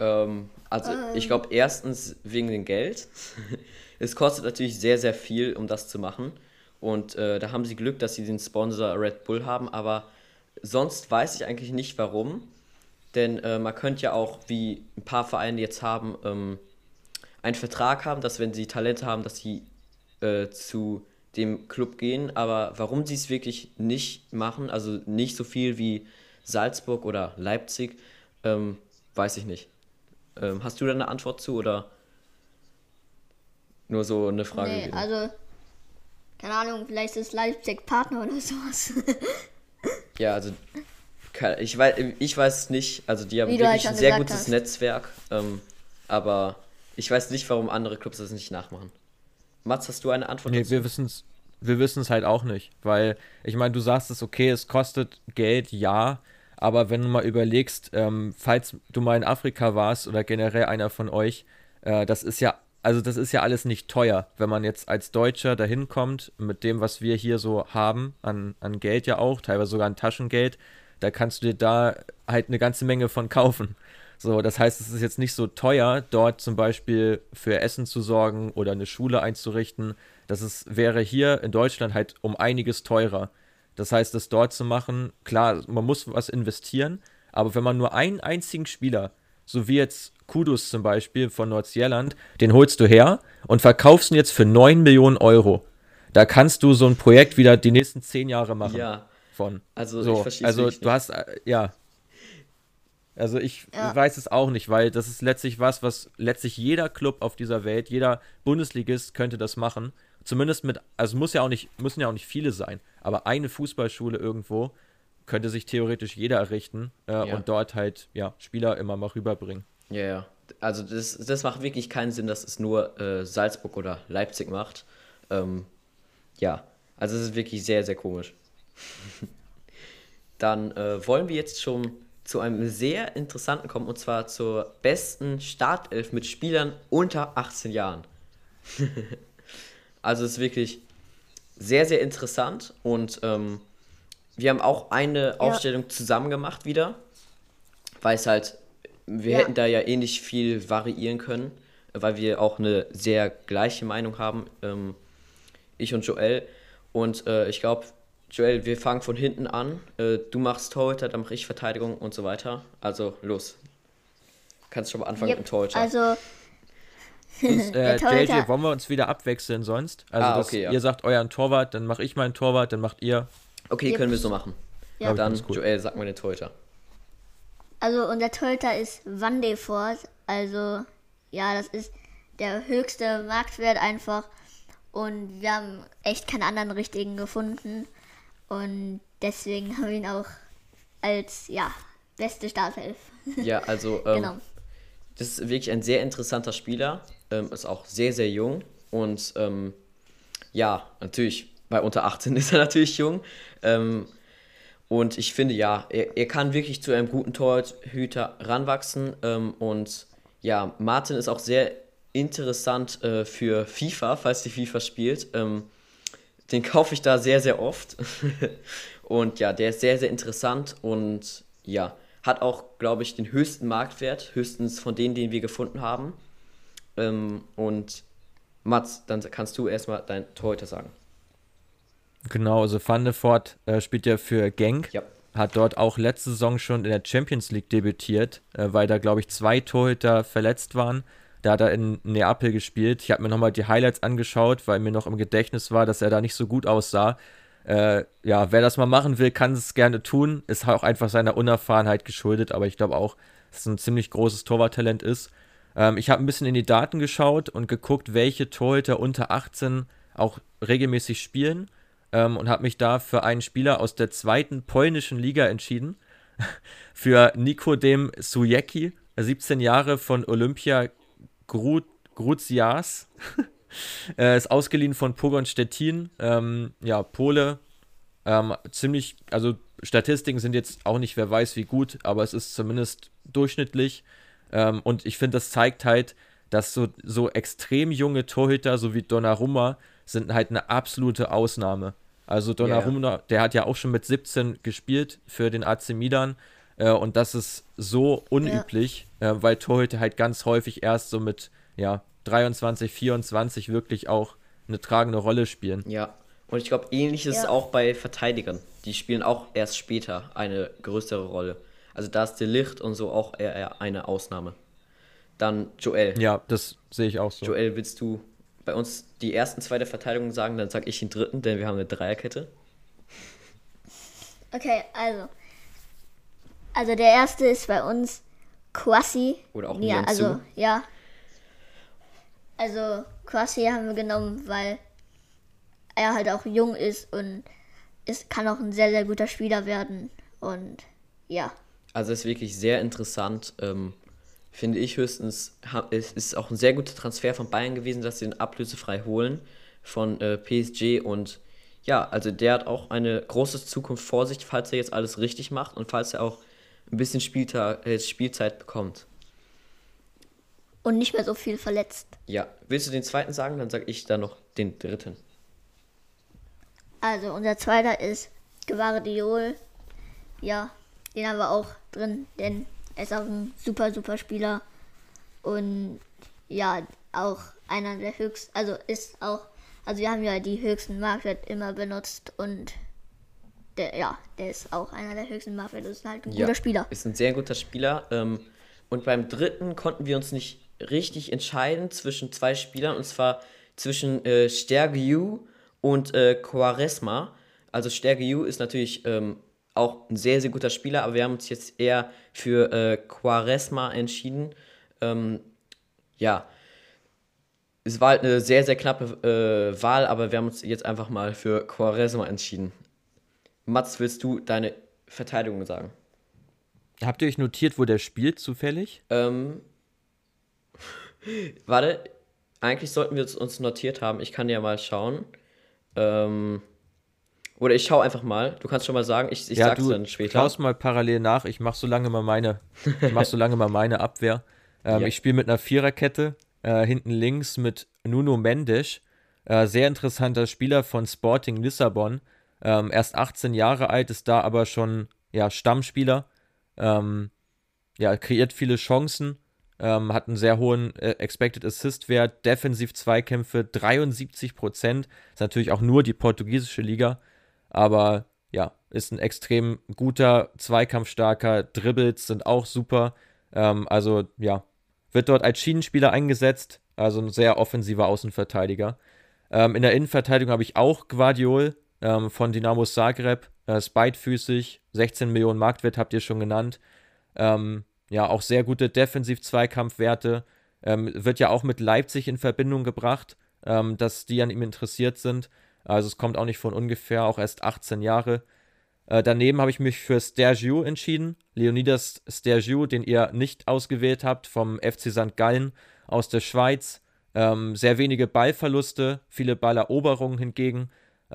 Ähm, also ich glaube erstens wegen dem Geld. es kostet natürlich sehr, sehr viel, um das zu machen. Und äh, da haben sie Glück, dass sie den Sponsor Red Bull haben, aber sonst weiß ich eigentlich nicht warum. Denn äh, man könnte ja auch, wie ein paar Vereine jetzt haben, ähm, einen Vertrag haben, dass wenn sie Talente haben, dass sie äh, zu dem Club gehen. Aber warum sie es wirklich nicht machen, also nicht so viel wie Salzburg oder Leipzig, ähm, weiß ich nicht. Ähm, hast du da eine Antwort zu oder nur so eine Frage? Nee, gewesen? also, keine Ahnung, vielleicht ist Leipzig Partner oder sowas. Ja, also ich weiß, ich weiß es nicht. Also die haben Wie du halt wirklich ein sehr gutes hast. Netzwerk, ähm, aber ich weiß nicht, warum andere Clubs das nicht nachmachen. Mats, hast du eine Antwort Nee, dazu? wir wissen es wir wissen's halt auch nicht, weil ich meine, du sagst es, okay, es kostet Geld, ja, aber wenn du mal überlegst, ähm, falls du mal in Afrika warst oder generell einer von euch, äh, das ist ja, also das ist ja alles nicht teuer, wenn man jetzt als Deutscher dahin kommt, mit dem, was wir hier so haben, an, an Geld ja auch, teilweise sogar an Taschengeld, da kannst du dir da halt eine ganze Menge von kaufen. So, das heißt, es ist jetzt nicht so teuer, dort zum Beispiel für Essen zu sorgen oder eine Schule einzurichten. Das ist, wäre hier in Deutschland halt um einiges teurer. Das heißt, das dort zu machen, klar, man muss was investieren, aber wenn man nur einen einzigen Spieler, so wie jetzt Kudus zum Beispiel von Nordsjælland, den holst du her und verkaufst ihn jetzt für 9 Millionen Euro. Da kannst du so ein Projekt wieder die nächsten 10 Jahre machen. Ja, Von. also ich So, verstehe also es du hast, äh, ja. Also ich Ja. weiß es auch nicht, weil das ist letztlich was, was letztlich jeder Club auf dieser Welt, jeder Bundesligist könnte das machen. Zumindest mit, also muss ja auch nicht, müssen ja auch nicht viele sein, aber eine Fußballschule irgendwo könnte sich theoretisch jeder errichten äh, Ja. und dort halt, ja, Spieler immer mal rüberbringen. Ja, ja. Also das, das macht wirklich keinen Sinn, dass es nur äh, Salzburg oder Leipzig macht. Ähm, ja, also es ist wirklich sehr, sehr komisch. Dann äh, wollen wir jetzt schon zu einem sehr interessanten kommen, und zwar zur besten Startelf mit Spielern unter 18 Jahren. also es ist wirklich sehr, sehr interessant und ähm, wir haben auch eine Aufstellung zusammen gemacht wieder, weil es halt, wir Ja. hätten da ja eh nicht viel variieren können, weil wir auch eine sehr gleiche Meinung haben, ähm, ich und Joel. Und äh, ich glaube, Joel, wir fangen von hinten an. Äh, du machst Torhüter, dann mache ich Verteidigung und so weiter. Also los. Kannst schon mal anfangen Yep, mit dem Torhüter. Also, Äh, Torhüter- JJ, wollen wir uns wieder abwechseln sonst? Also, Ah, dass okay, ja. ihr sagt euren Torwart, dann mache ich meinen Torwart, dann macht ihr. okay, Yep. können wir so machen. Ja. Dann, Ganz gut. Joel, sag mal den Torhüter. also unser Torhüter ist Van de Voort. Also, ja, das ist der höchste Marktwert einfach. Und wir haben echt keinen anderen richtigen gefunden. Und deswegen haben wir ihn auch als, ja, beste Startelf. Ja, also ähm, Genau. das ist wirklich ein sehr interessanter Spieler. Ähm, ist auch sehr, sehr jung. Und ähm, ja, natürlich, bei unter 18 ist er natürlich jung. Ähm, und ich finde, ja, er, er kann wirklich zu einem guten Torhüter ranwachsen. Ähm, und ja, Martin ist auch sehr interessant äh, für FIFA, falls die FIFA spielt. Den kaufe ich da sehr, sehr oft. und ja, der ist sehr, sehr interessant und ja, hat auch, glaube ich, den höchsten Marktwert, höchstens von denen, den wir gefunden haben. Ähm, und Mats, dann kannst du erstmal dein Torhüter sagen. Genau, also Van de Voort äh, spielt ja für Genk. Ja. Hat dort auch letzte Saison schon in der Champions League debütiert, äh, weil da, glaube ich, zwei Torhüter verletzt waren. Da hat er in Neapel gespielt. Ich habe mir nochmal die Highlights angeschaut, weil mir noch im Gedächtnis war, dass er da nicht so gut aussah. Äh, ja, wer das mal machen will, kann es gerne tun. Ist auch einfach seiner Unerfahrenheit geschuldet, aber ich glaube auch, dass es ein ziemlich großes Torwarttalent ist. Ähm, ich habe ein bisschen in die Daten geschaut und geguckt, welche Torhüter unter 18 auch regelmäßig spielen ähm, und habe mich da für einen Spieler aus der zweiten polnischen Liga entschieden. für Nikodem Sujecki, 17 Jahre von Olympia Gru Gruzias. äh, ist ausgeliehen von Pogon Stettin. Ähm, ja, Pole. Ähm, ziemlich, also Statistiken sind jetzt auch nicht, wer weiß wie gut, aber es ist zumindest durchschnittlich. Ähm, und ich finde, das zeigt halt, dass so, so extrem junge Torhüter, so wie Donnarumma, sind halt eine absolute Ausnahme. Also Donnarumma, der hat ja auch schon mit 17 gespielt für den AC Milan. Äh, und das ist so unüblich, äh, weil Torhüter halt ganz häufig erst so mit ja, 23, 24 wirklich auch eine tragende Rolle spielen. Ja. Und ich glaube, ähnlich ist es Ja. auch bei Verteidigern. Die spielen auch erst später eine größere Rolle. Also da ist Licht und so auch eher, eher eine Ausnahme. Dann Joel. Ja, das sehe ich auch so. Joel, willst du bei uns die ersten zwei der Verteidigung sagen? Dann sag ich den dritten, denn wir haben eine Dreierkette. Okay, also. Also der erste ist bei uns Kwasi. Oder auch ja, also ja. Also Kwasi haben wir genommen, weil er halt auch jung ist und es kann auch ein sehr, sehr guter Spieler werden. Und ja. Also es ist wirklich sehr interessant. Ähm, finde ich höchstens, es ist auch ein sehr guter Transfer von Bayern gewesen, dass sie ihn ablösefrei holen von äh, PSG und ja, also der hat auch eine große Zukunft vor sich, falls er jetzt alles richtig macht und falls er auch ein bisschen Spieltag, äh, Spielzeit bekommt. Und nicht mehr so viel verletzt. Ja, willst du den zweiten sagen? Dann sage ich dann noch den dritten. Also unser zweiter ist Guardiol. Ja, den haben wir auch drin, denn er ist auch ein super, super Spieler. Und ja, auch einer der höchsten, also ist auch, also wir haben ja die höchsten Marktwert immer benutzt und der, ja, der ist auch einer der höchsten Marktwerte, ist halt ein Ja, guter Spieler. Ist ein sehr guter Spieler. Ähm, und beim dritten konnten wir uns nicht richtig entscheiden zwischen zwei Spielern, und zwar zwischen äh, Stergiu und äh, Quaresma. Also Stergiu ist natürlich ähm, auch ein sehr, sehr guter Spieler, aber wir haben uns jetzt eher für äh, Quaresma entschieden. Ähm, ja, es war halt eine sehr, sehr knappe äh, Wahl, aber wir haben uns jetzt einfach mal für Quaresma entschieden. Mats, willst du deine Verteidigung sagen? Habt ihr euch notiert, wo der spielt zufällig? Ähm, warte, eigentlich sollten wir es uns notiert haben. Ich kann ja mal schauen. Ähm, oder ich schaue einfach mal. Du kannst schon mal sagen, ich, ich ja, sag's dann später. schaust mal parallel nach. Ich mache so lange mal meine, ich mach so lange mal meine Abwehr. Ähm, Ja. Ich spiele mit einer Viererkette. Äh, hinten links mit Nuno Mendes. Äh, sehr interessanter Spieler von Sporting Lissabon. Ähm, erst 18 Jahre alt, ist da aber schon ja, Stammspieler. Ähm, ja, kreiert viele Chancen. Ähm, hat einen sehr hohen äh, Expected Assist-Wert. Defensiv Zweikämpfe 73 Prozent. Ist natürlich auch nur die portugiesische Liga. Aber ja, ist ein extrem guter, zweikampfstarker. Dribbles sind auch super. Ähm, also ja, wird dort als Schienenspieler eingesetzt. Also ein sehr offensiver Außenverteidiger. Ähm, in der Innenverteidigung habe ich auch Guardiol ähm, von Dynamo Zagreb. Äh, ist beidfüßig, 16 Millionen Marktwert habt ihr schon genannt. Ähm, ja, auch sehr gute Defensiv-Zweikampfwerte. Ähm, wird ja auch mit Leipzig in Verbindung gebracht, ähm, dass die an ihm interessiert sind. Also es kommt auch nicht von ungefähr, auch erst 18 Jahre. Äh, daneben habe ich mich für Stergiou entschieden. Leonidas Stergiou, den ihr nicht ausgewählt habt, vom FC St. Gallen aus der Schweiz. Ähm, sehr wenige Ballverluste, viele Balleroberungen hingegen,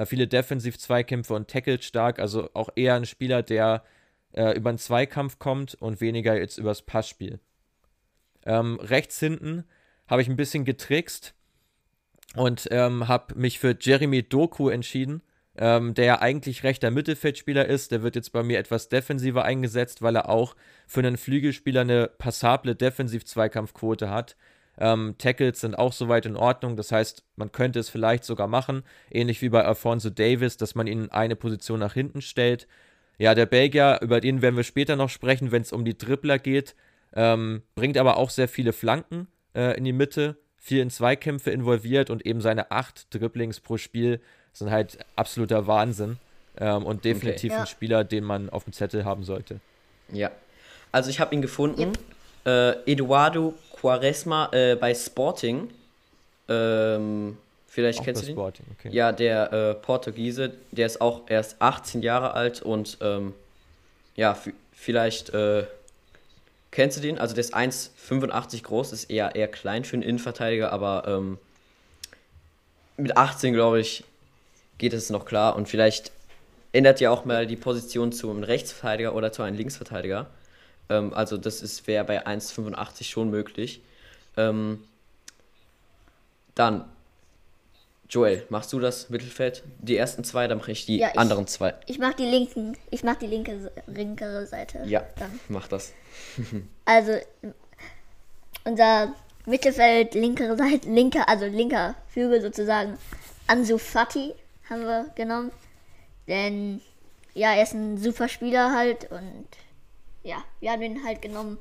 viele Defensiv-Zweikämpfe und Tackle stark. Also auch eher ein Spieler, der äh, über einen Zweikampf kommt und weniger jetzt übers Passspiel. Ähm, rechts hinten habe ich ein bisschen getrickst und ähm, habe mich für Jeremy Doku entschieden, ähm, der ja eigentlich rechter Mittelfeldspieler ist. Der wird jetzt bei mir etwas defensiver eingesetzt, weil er auch für einen Flügelspieler eine passable Defensiv-Zweikampfquote hat. Ähm, Tackles sind auch soweit in Ordnung, das heißt, man könnte es vielleicht sogar machen, ähnlich wie bei Alfonso Davis, dass man ihn eine Position nach hinten stellt. Ja, der Belgier, über den werden wir später noch sprechen, wenn es um die Dribbler geht, ähm, bringt aber auch sehr viele Flanken äh, in die Mitte, viel in Zweikämpfe involviert und eben seine acht Dribblings pro Spiel sind halt absoluter Wahnsinn ähm, und definitiv Ja. ein Spieler, den man auf dem Zettel haben sollte. Ja. Also ich habe ihn gefunden. Äh, Eduardo Quaresma äh, bei Sporting. Ähm, vielleicht Auch kennst du den? Sporting, okay. Ja, der äh, Portugiese, der ist auch erst 18 Jahre alt und ähm, ja, vielleicht äh, kennst du den? Also der ist 1,85 groß, ist eher, eher klein für einen Innenverteidiger, aber ähm, mit 18, glaube ich, geht es noch klar und vielleicht ändert ja auch mal die Position zu einem Rechtsverteidiger oder zu einem Linksverteidiger. Ähm, also das ist wäre bei 1,85 schon möglich. Ähm, dann, Joel, machst du das Mittelfeld? Die ersten zwei, dann mache ich die Ja, ich- anderen zwei. Ich mach die linken, ich mach die linke, linkere Seite. Ja, Dann. mach das. Also unser Mittelfeld, linkere Seite, linker, also linker Flügel sozusagen. Ansu Fati haben wir genommen. Denn ja, er ist ein super Spieler halt und ja, wir haben ihn halt genommen,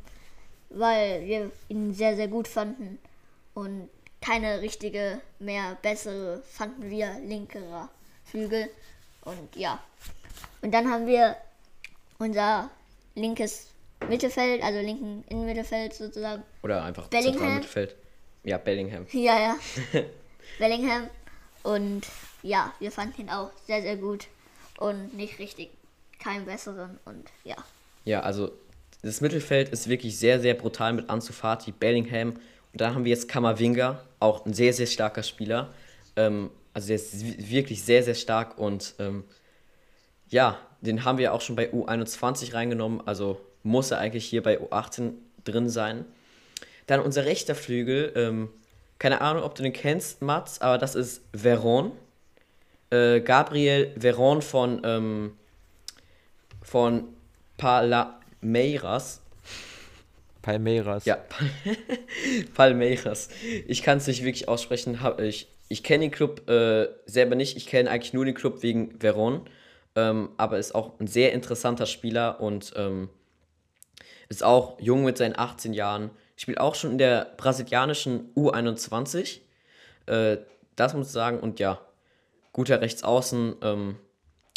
weil wir ihn sehr, sehr gut fanden. Und keine richtige mehr bessere fanden wir linkerer Flügel. Und ja. Und dann haben wir unser linkes Mittelfeld, also linken Innenmittelfeld sozusagen. Oder einfach Bellingham. Zentralmittelfeld. Ja, Bellingham. Ja, ja. Bellingham. Und ja, wir fanden ihn auch sehr, sehr gut. Und nicht richtig keinen besseren. Und ja. Ja, also das Mittelfeld ist wirklich sehr, sehr brutal mit Ansu Fati, Bellingham. Und dann haben wir jetzt Kamavinga, auch ein sehr, sehr starker Spieler. Ähm, also der ist wirklich sehr, sehr stark und ähm, ja, den haben wir auch schon bei U21 reingenommen. Also muss er eigentlich hier bei U18 drin sein. Dann unser rechter Flügel, ähm, keine Ahnung, ob du den kennst, Mats, aber das ist Veron. Äh, Gabriel Veron von, ähm, von Palmeiras. Palmeiras. Ja, Palmeiras. Ich kann es nicht wirklich aussprechen. Ich, ich kenne den Club äh, selber nicht. Ich kenne eigentlich nur den Club wegen Veron. Ähm, aber ist auch ein sehr interessanter Spieler und ähm, ist auch jung mit seinen 18 Jahren. Spielt auch schon in der brasilianischen U21. Äh, das muss ich sagen. Und ja, guter Rechtsaußen. Ähm,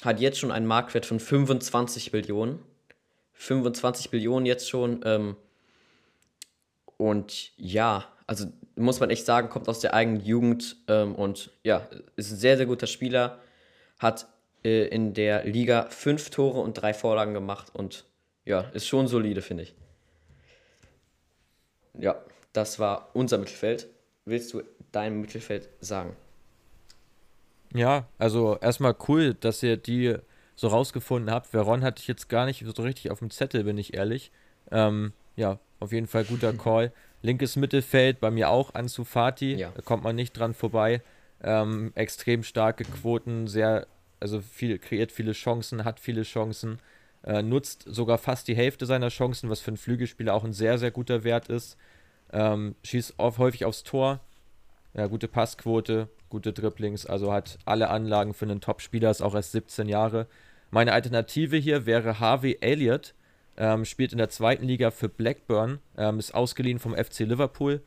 hat jetzt schon einen Marktwert von 25 Millionen. 25 Millionen jetzt schon. Ähm, und ja, also muss man echt sagen, kommt aus der eigenen Jugend ähm, und ja, ist ein sehr, sehr guter Spieler. Hat äh, in der Liga fünf Tore und drei Vorlagen gemacht und ja, ist schon solide, finde ich. Ja, das war unser Mittelfeld. Willst du dein Mittelfeld sagen? Ja, also erstmal cool, dass ihr die so rausgefunden habt. Veron hatte ich jetzt gar nicht so richtig auf dem Zettel, bin ich ehrlich. Ähm, ja, auf jeden Fall guter Call. Linkes Mittelfeld, bei mir auch Ansu Fati, ja. da kommt man nicht dran vorbei. Ähm, extrem starke Quoten, sehr, also viel, kreiert viele Chancen, hat viele Chancen, äh, nutzt sogar fast die Hälfte seiner Chancen, was für einen Flügelspieler auch ein sehr, sehr guter Wert ist. Ähm, schießt auf, häufig aufs Tor, ja, gute Passquote, gute Dribblings, also hat alle Anlagen für einen Top-Spieler, ist auch erst 17 Jahre. Meine Alternative hier wäre Harvey Elliott, ähm, spielt in der zweiten Liga für Blackburn, ähm, ist ausgeliehen vom FC Liverpool,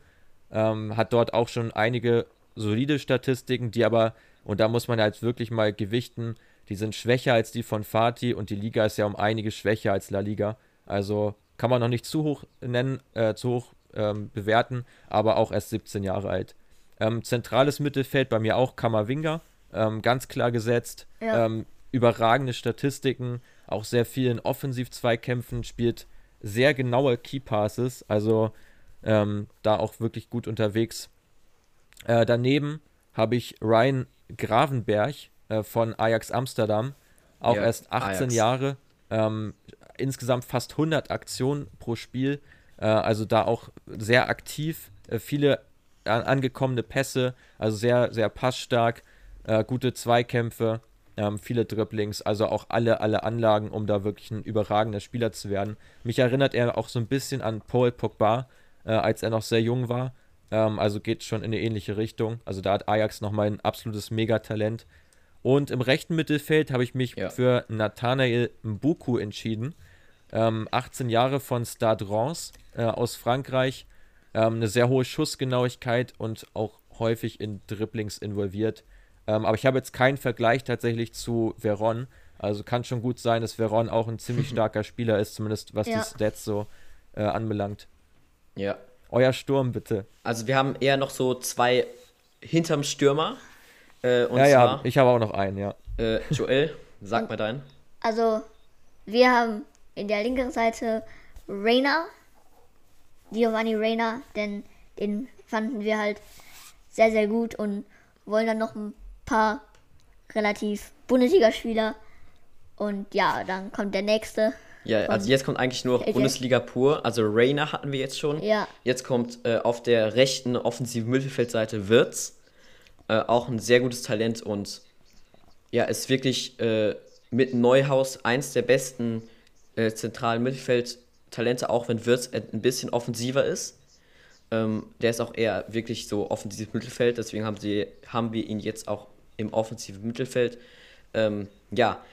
ähm, hat dort auch schon einige solide Statistiken, die aber, und da muss man halt wirklich mal gewichten, die sind schwächer als die von Fatih und die Liga ist ja um einige schwächer als La Liga. Also kann man noch nicht zu hoch nennen, äh, zu hoch ähm, bewerten, aber auch erst 17 Jahre alt. Ähm, zentrales Mittelfeld bei mir auch Kamavinga, ähm, ganz klar gesetzt. Ja. Überragende Statistiken, auch sehr viel in Offensiv-Zweikämpfen, spielt sehr genaue Key Passes, also ähm, da auch wirklich gut unterwegs. Äh, daneben habe ich Ryan Gravenberg äh, von Ajax Amsterdam, auch ja, erst 18 Ajax. Jahre, ähm, insgesamt fast 100 Aktionen pro Spiel, äh, also da auch sehr aktiv, äh, viele angekommene Pässe, also sehr, sehr passstark, äh, gute Zweikämpfe, ähm, viele Dribblings, also auch alle, alle Anlagen, um da wirklich ein überragender Spieler zu werden. Mich erinnert er auch so ein bisschen an Paul Pogba, äh, als er noch sehr jung war. Ähm, also geht schon in eine ähnliche Richtung. Also da hat Ajax nochmal ein absolutes Megatalent. Und im rechten Mittelfeld habe ich mich ja. für Nathanael Mbuku entschieden. Ähm, 18 Jahre von Stade Reims äh, aus Frankreich. Ähm, eine sehr hohe Schussgenauigkeit und auch häufig in Dribblings involviert. Ähm, aber ich habe jetzt keinen Vergleich tatsächlich zu Veron. Also kann schon gut sein, dass Veron auch ein ziemlich starker Spieler ist, zumindest was ja. die Stats so äh, anbelangt. Ja. Euer Sturm, bitte. Also wir haben eher noch so zwei hinterm Stürmer. Äh, ja, ja, ich habe auch noch einen, ja. Äh, Joel, sag mal deinen. Also, wir haben in der linken Seite Rainer, Giovanni Reina, denn den fanden wir halt sehr, sehr gut und wollen dann noch ein paar relativ Bundesligaspieler. Und ja, dann kommt der nächste. Ja, also jetzt kommt eigentlich nur Bundesliga pur. Also Rainer hatten wir jetzt schon. Ja. Jetzt kommt äh, auf der rechten offensiven Mittelfeldseite Wirtz. Äh, auch ein sehr gutes Talent und ja, ist wirklich äh, mit Neuhaus eins der besten äh, zentralen Mittelfeldtalente, auch wenn Wirtz ein bisschen offensiver ist. Ähm, der ist auch eher wirklich so offensives Mittelfeld, deswegen haben, sie, haben wir ihn jetzt auch im offensiven Mittelfeld. Ähm, ja,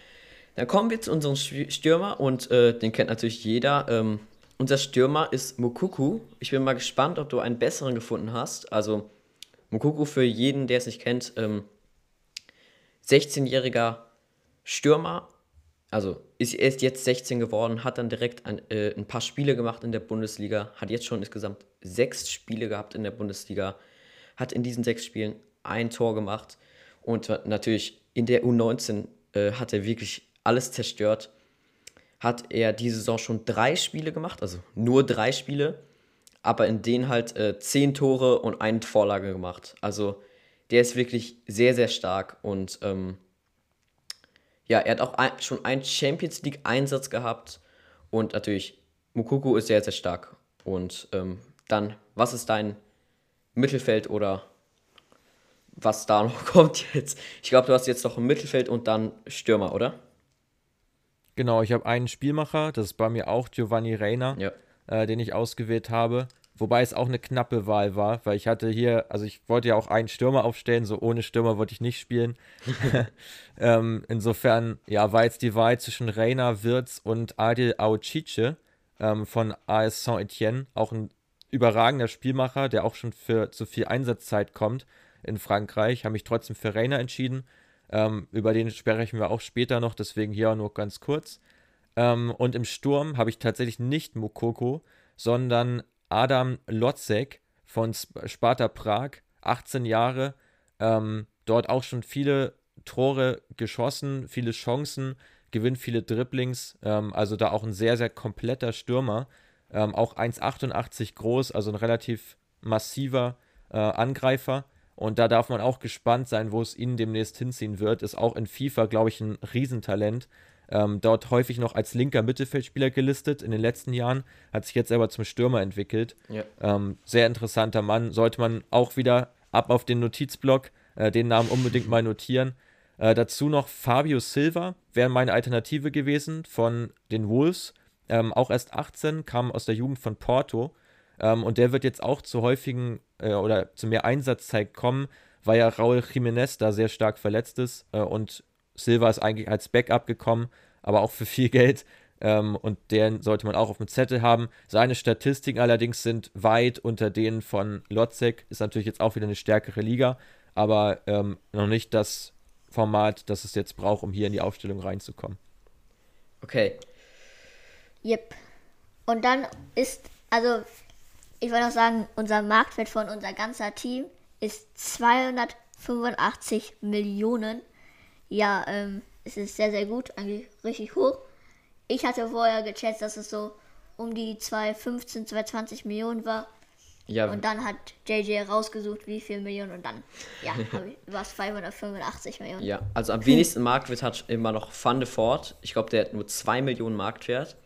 Dann kommen wir zu unserem Stürmer und äh, den kennt natürlich jeder. Ähm, unser Stürmer ist Mukuku. Ich bin mal gespannt, ob du einen besseren gefunden hast. Also Mukuku für jeden, der es nicht kennt, ähm, 16-jähriger Stürmer. Also ist, er ist jetzt 16 geworden, hat dann direkt ein, äh, ein paar Spiele gemacht in der Bundesliga, hat jetzt schon insgesamt sechs Spiele gehabt in der Bundesliga, hat in diesen sechs Spielen ein Tor gemacht und natürlich in der U19 äh, hat er wirklich alles zerstört. Hat er diese Saison schon drei Spiele gemacht, also nur drei Spiele, aber in denen halt äh, zehn Tore und eine Vorlage gemacht. Also der ist wirklich sehr, sehr stark und ähm, ja, er hat auch ein, schon einen Champions League-Einsatz gehabt und natürlich Mukuku ist sehr, sehr stark. Und ähm, dann, was ist dein Mittelfeld oder was da noch kommt jetzt? Ich glaube, du hast jetzt noch ein Mittelfeld und dann Stürmer, oder? Genau, ich habe einen Spielmacher, das ist bei mir auch Giovanni Reina, ja. äh, den ich ausgewählt habe. Wobei es auch eine knappe Wahl war, weil ich hatte hier, also ich wollte ja auch einen Stürmer aufstellen, so ohne Stürmer wollte ich nicht spielen. ähm, insofern, ja, war jetzt die Wahl zwischen Reina Wirtz und Adil Aucice ähm, von AS Saint-Etienne, auch ein überragender Spielmacher, der auch schon für zu viel Einsatzzeit kommt in Frankreich. Habe mich trotzdem für Reina entschieden. Ähm, über den sprechen wir auch später noch, deswegen hier nur ganz kurz. Ähm, und im Sturm habe ich tatsächlich nicht Mokoko, sondern Adam Lotzek von Sparta Prag, 18 Jahre, ähm, dort auch schon viele Tore geschossen, viele Chancen, gewinnt viele Dribblings, ähm, also da auch ein sehr, sehr kompletter Stürmer, ähm, auch 1,88 groß, also ein relativ massiver äh, Angreifer. Und da darf man auch gespannt sein, wo es ihn demnächst hinziehen wird. Ist auch in FIFA, glaube ich, ein Riesentalent. Ähm, dort häufig noch als linker Mittelfeldspieler gelistet in den letzten Jahren, hat sich jetzt aber zum Stürmer entwickelt. Ja. Ähm, sehr interessanter Mann, sollte man auch wieder ab auf den Notizblock, äh, den Namen unbedingt mal notieren. Äh, dazu noch Fabio Silva, wäre meine Alternative gewesen von den Wolves. Ähm, auch erst 18, kam aus der Jugend von Porto. Ähm, und der wird jetzt auch zu häufigen äh, oder zu mehr Einsatzzeit kommen, weil ja Raul Jiménez da sehr stark verletzt ist äh, und Silva ist eigentlich als Backup gekommen, aber auch für viel Geld. Ähm, und den sollte man auch auf dem Zettel haben. Seine Statistiken allerdings sind weit unter denen von Lotzek. Ist natürlich jetzt auch wieder eine stärkere Liga, aber ähm, noch nicht das Format, das es jetzt braucht, um hier in die Aufstellung reinzukommen. Okay. Yep. Und dann ist, also ich wollte noch sagen, unser Marktwert von unser ganzer Team ist 285 Millionen ja, ähm, es ist sehr, sehr gut, eigentlich richtig hoch. Ich hatte vorher gecheckt, dass es so um die 215, 220 Millionen war. Ja. Und dann hat JJ rausgesucht, wie viel Millionen und dann, ja, war es 585 Millionen. Ja, also am wenigsten Marktwert hat immer noch Van de Ford. Ich glaube, der hat nur 2 Millionen Marktwert.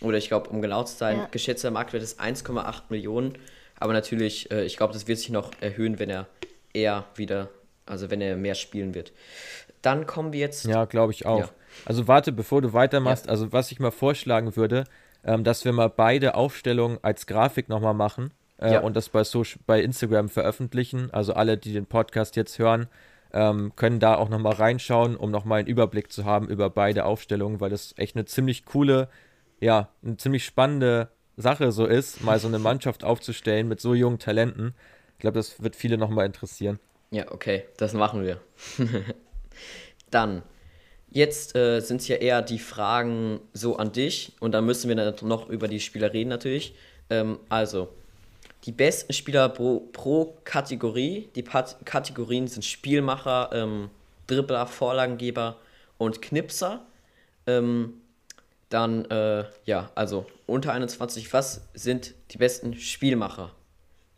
Oder ich glaube, um genau zu sein, ja. geschätzter Marktwert ist 1,8 Millionen. Aber natürlich, äh, ich glaube, das wird sich noch erhöhen, wenn er eher wieder, also wenn er mehr spielen wird. Dann kommen wir jetzt. Ja, glaube ich auch. Ja. Also warte, bevor du weitermachst, ja. also was ich mal vorschlagen würde, ähm, dass wir mal beide Aufstellungen als Grafik nochmal machen äh, ja. und das bei, Social, bei Instagram veröffentlichen. Also alle, die den Podcast jetzt hören, ähm, können da auch nochmal reinschauen, um nochmal einen Überblick zu haben über beide Aufstellungen, weil das echt eine ziemlich coole, ja, eine ziemlich spannende Sache so ist, mal so eine Mannschaft aufzustellen mit so jungen Talenten. Ich glaube, das wird viele nochmal interessieren. Ja, okay, das machen wir. Dann, jetzt äh, sind es ja eher die Fragen so an dich und dann müssen wir dann noch über die Spieler reden natürlich. Ähm, also, die besten Spieler pro, pro Kategorie. Die Pat Kategorien sind Spielmacher, ähm, Dribbler, Vorlagengeber und Knipser. Ähm, dann, äh, ja, also unter 21, was sind die besten Spielmacher?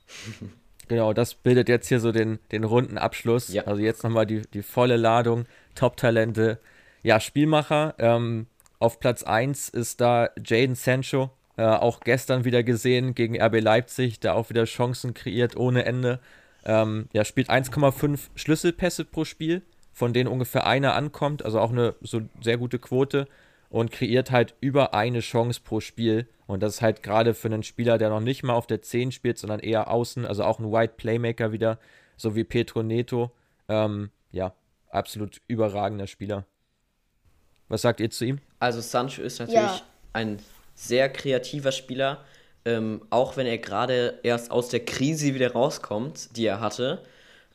Genau, das bildet jetzt hier so den, den runden Abschluss. Ja. Also jetzt nochmal die, die volle Ladung, Top-Talente. Ja, Spielmacher. Ähm, auf Platz 1 ist da Jaden Sancho. Äh, auch gestern wieder gesehen gegen RB Leipzig, der auch wieder Chancen kreiert ohne Ende. Ähm, ja, spielt 1,5 Schlüsselpässe pro Spiel, von denen ungefähr einer ankommt, also auch eine so sehr gute Quote und kreiert halt über eine Chance pro Spiel. Und das ist halt gerade für einen Spieler, der noch nicht mal auf der 10 spielt, sondern eher außen, also auch ein White Playmaker wieder, so wie Petro Neto. Ähm, ja, absolut überragender Spieler. Was sagt ihr zu ihm? Also Sancho ist natürlich Ja. ein sehr kreativer Spieler, ähm, auch wenn er gerade erst aus der Krise wieder rauskommt, die er hatte.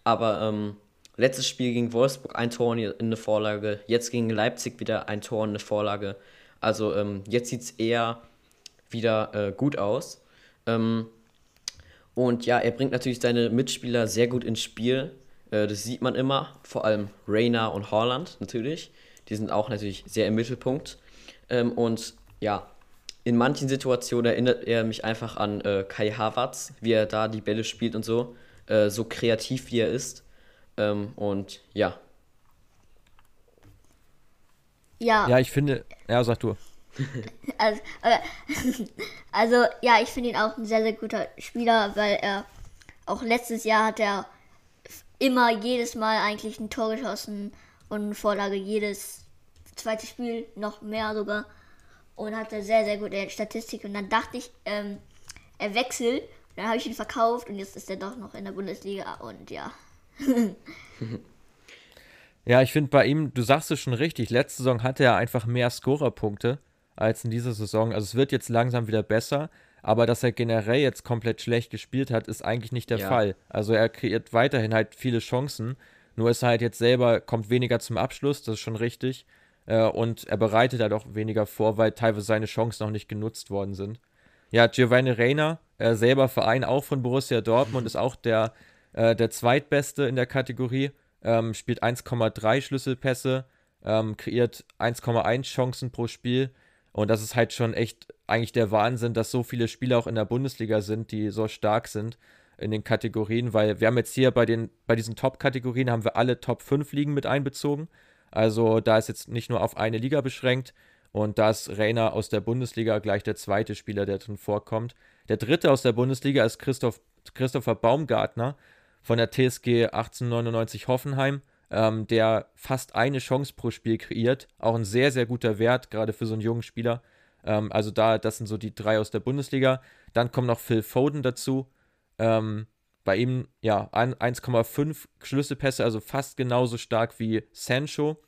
Aber ähm, letztes Spiel gegen Wolfsburg ein Tor in eine Vorlage, jetzt gegen Leipzig wieder ein Tor in eine Vorlage. Also ähm, jetzt sieht es eher wieder äh, gut aus. Ähm, und ja, er bringt natürlich seine Mitspieler sehr gut ins Spiel. Äh, das sieht man immer, vor allem Reina und Haaland natürlich. Die sind auch natürlich sehr im Mittelpunkt. Ähm, und ja, in manchen Situationen erinnert er mich einfach an äh, Kai Havertz, wie er da die Bälle spielt und so. Äh, so kreativ wie er ist. Ähm, und ja, Ja, Ja, ich finde, ja, sag du. also, also ja, ich finde ihn auch ein sehr, sehr guter Spieler, weil er auch letztes Jahr hat er immer jedes Mal eigentlich ein Tor geschossen und eine Vorlage jedes zweite Spiel, noch mehr sogar. Und hatte sehr, sehr gute Statistik. Und dann dachte ich, ähm, er wechselt. Dann habe ich ihn verkauft und jetzt ist er doch noch in der Bundesliga und ja. Ja, ich finde bei ihm, du sagst es schon richtig, letzte Saison hatte er einfach mehr Scorerpunkte als in dieser Saison. Also es wird jetzt langsam wieder besser, aber dass er generell jetzt komplett schlecht gespielt hat, ist eigentlich nicht der Ja. Fall. Also er kreiert weiterhin halt viele Chancen, nur ist er halt jetzt selber, kommt weniger zum Abschluss, das ist schon richtig. Äh, und er bereitet halt auch weniger vor, weil teilweise seine Chancen noch nicht genutzt worden sind. Ja, Giovanni Reina, äh, selber Verein auch von Borussia Dortmund, ist auch der, äh, der zweitbeste in der Kategorie. Ähm, spielt 1,3 Schlüsselpässe, ähm, kreiert 1,1 Chancen pro Spiel. Und das ist halt schon echt eigentlich der Wahnsinn, dass so viele Spieler auch in der Bundesliga sind, die so stark sind in den Kategorien, weil wir haben jetzt hier bei den bei diesen Top-Kategorien haben wir alle Top 5 Ligen mit einbezogen. Also da ist jetzt nicht nur auf eine Liga beschränkt und da ist Reiner aus der Bundesliga gleich der zweite Spieler, der drin vorkommt. Der dritte aus der Bundesliga ist Christoph, Christopher Baumgartner von der TSG 1899 Hoffenheim, ähm, der fast eine Chance pro Spiel kreiert. Auch ein sehr, sehr guter Wert, gerade für so einen jungen Spieler. Ähm, also da, das sind so die drei aus der Bundesliga. Dann kommt noch Phil Foden dazu. Ähm, bei ihm, ja, ein- 1,5 Schlüsselpässe, also fast genauso stark wie Sancho.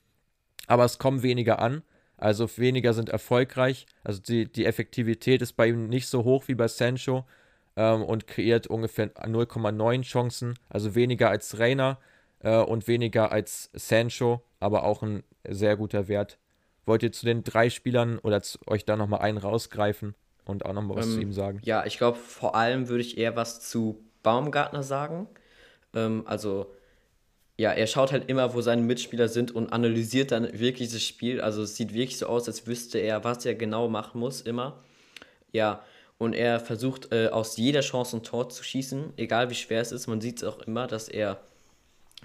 Aber es kommen weniger an. Also weniger sind erfolgreich. Also die, die Effektivität ist bei ihm nicht so hoch wie bei Sancho ähm, und kreiert ungefähr 0,9 Chancen. Also weniger als Reina äh, und weniger als Sancho, aber auch ein sehr guter Wert. Wollt ihr zu den drei Spielern oder zu, euch da nochmal einen rausgreifen und auch nochmal was Ähm, zu ihm sagen? Ja, ich glaube, vor allem würde ich eher was zu Baumgartner sagen. Ähm, also, ja, er schaut halt immer, wo seine Mitspieler sind und analysiert dann wirklich das Spiel. Also, es sieht wirklich so aus, als wüsste er, was er genau machen muss, immer. Ja, und er versucht äh, aus jeder Chance ein Tor zu schießen, egal wie schwer es ist. Man sieht es auch immer, dass er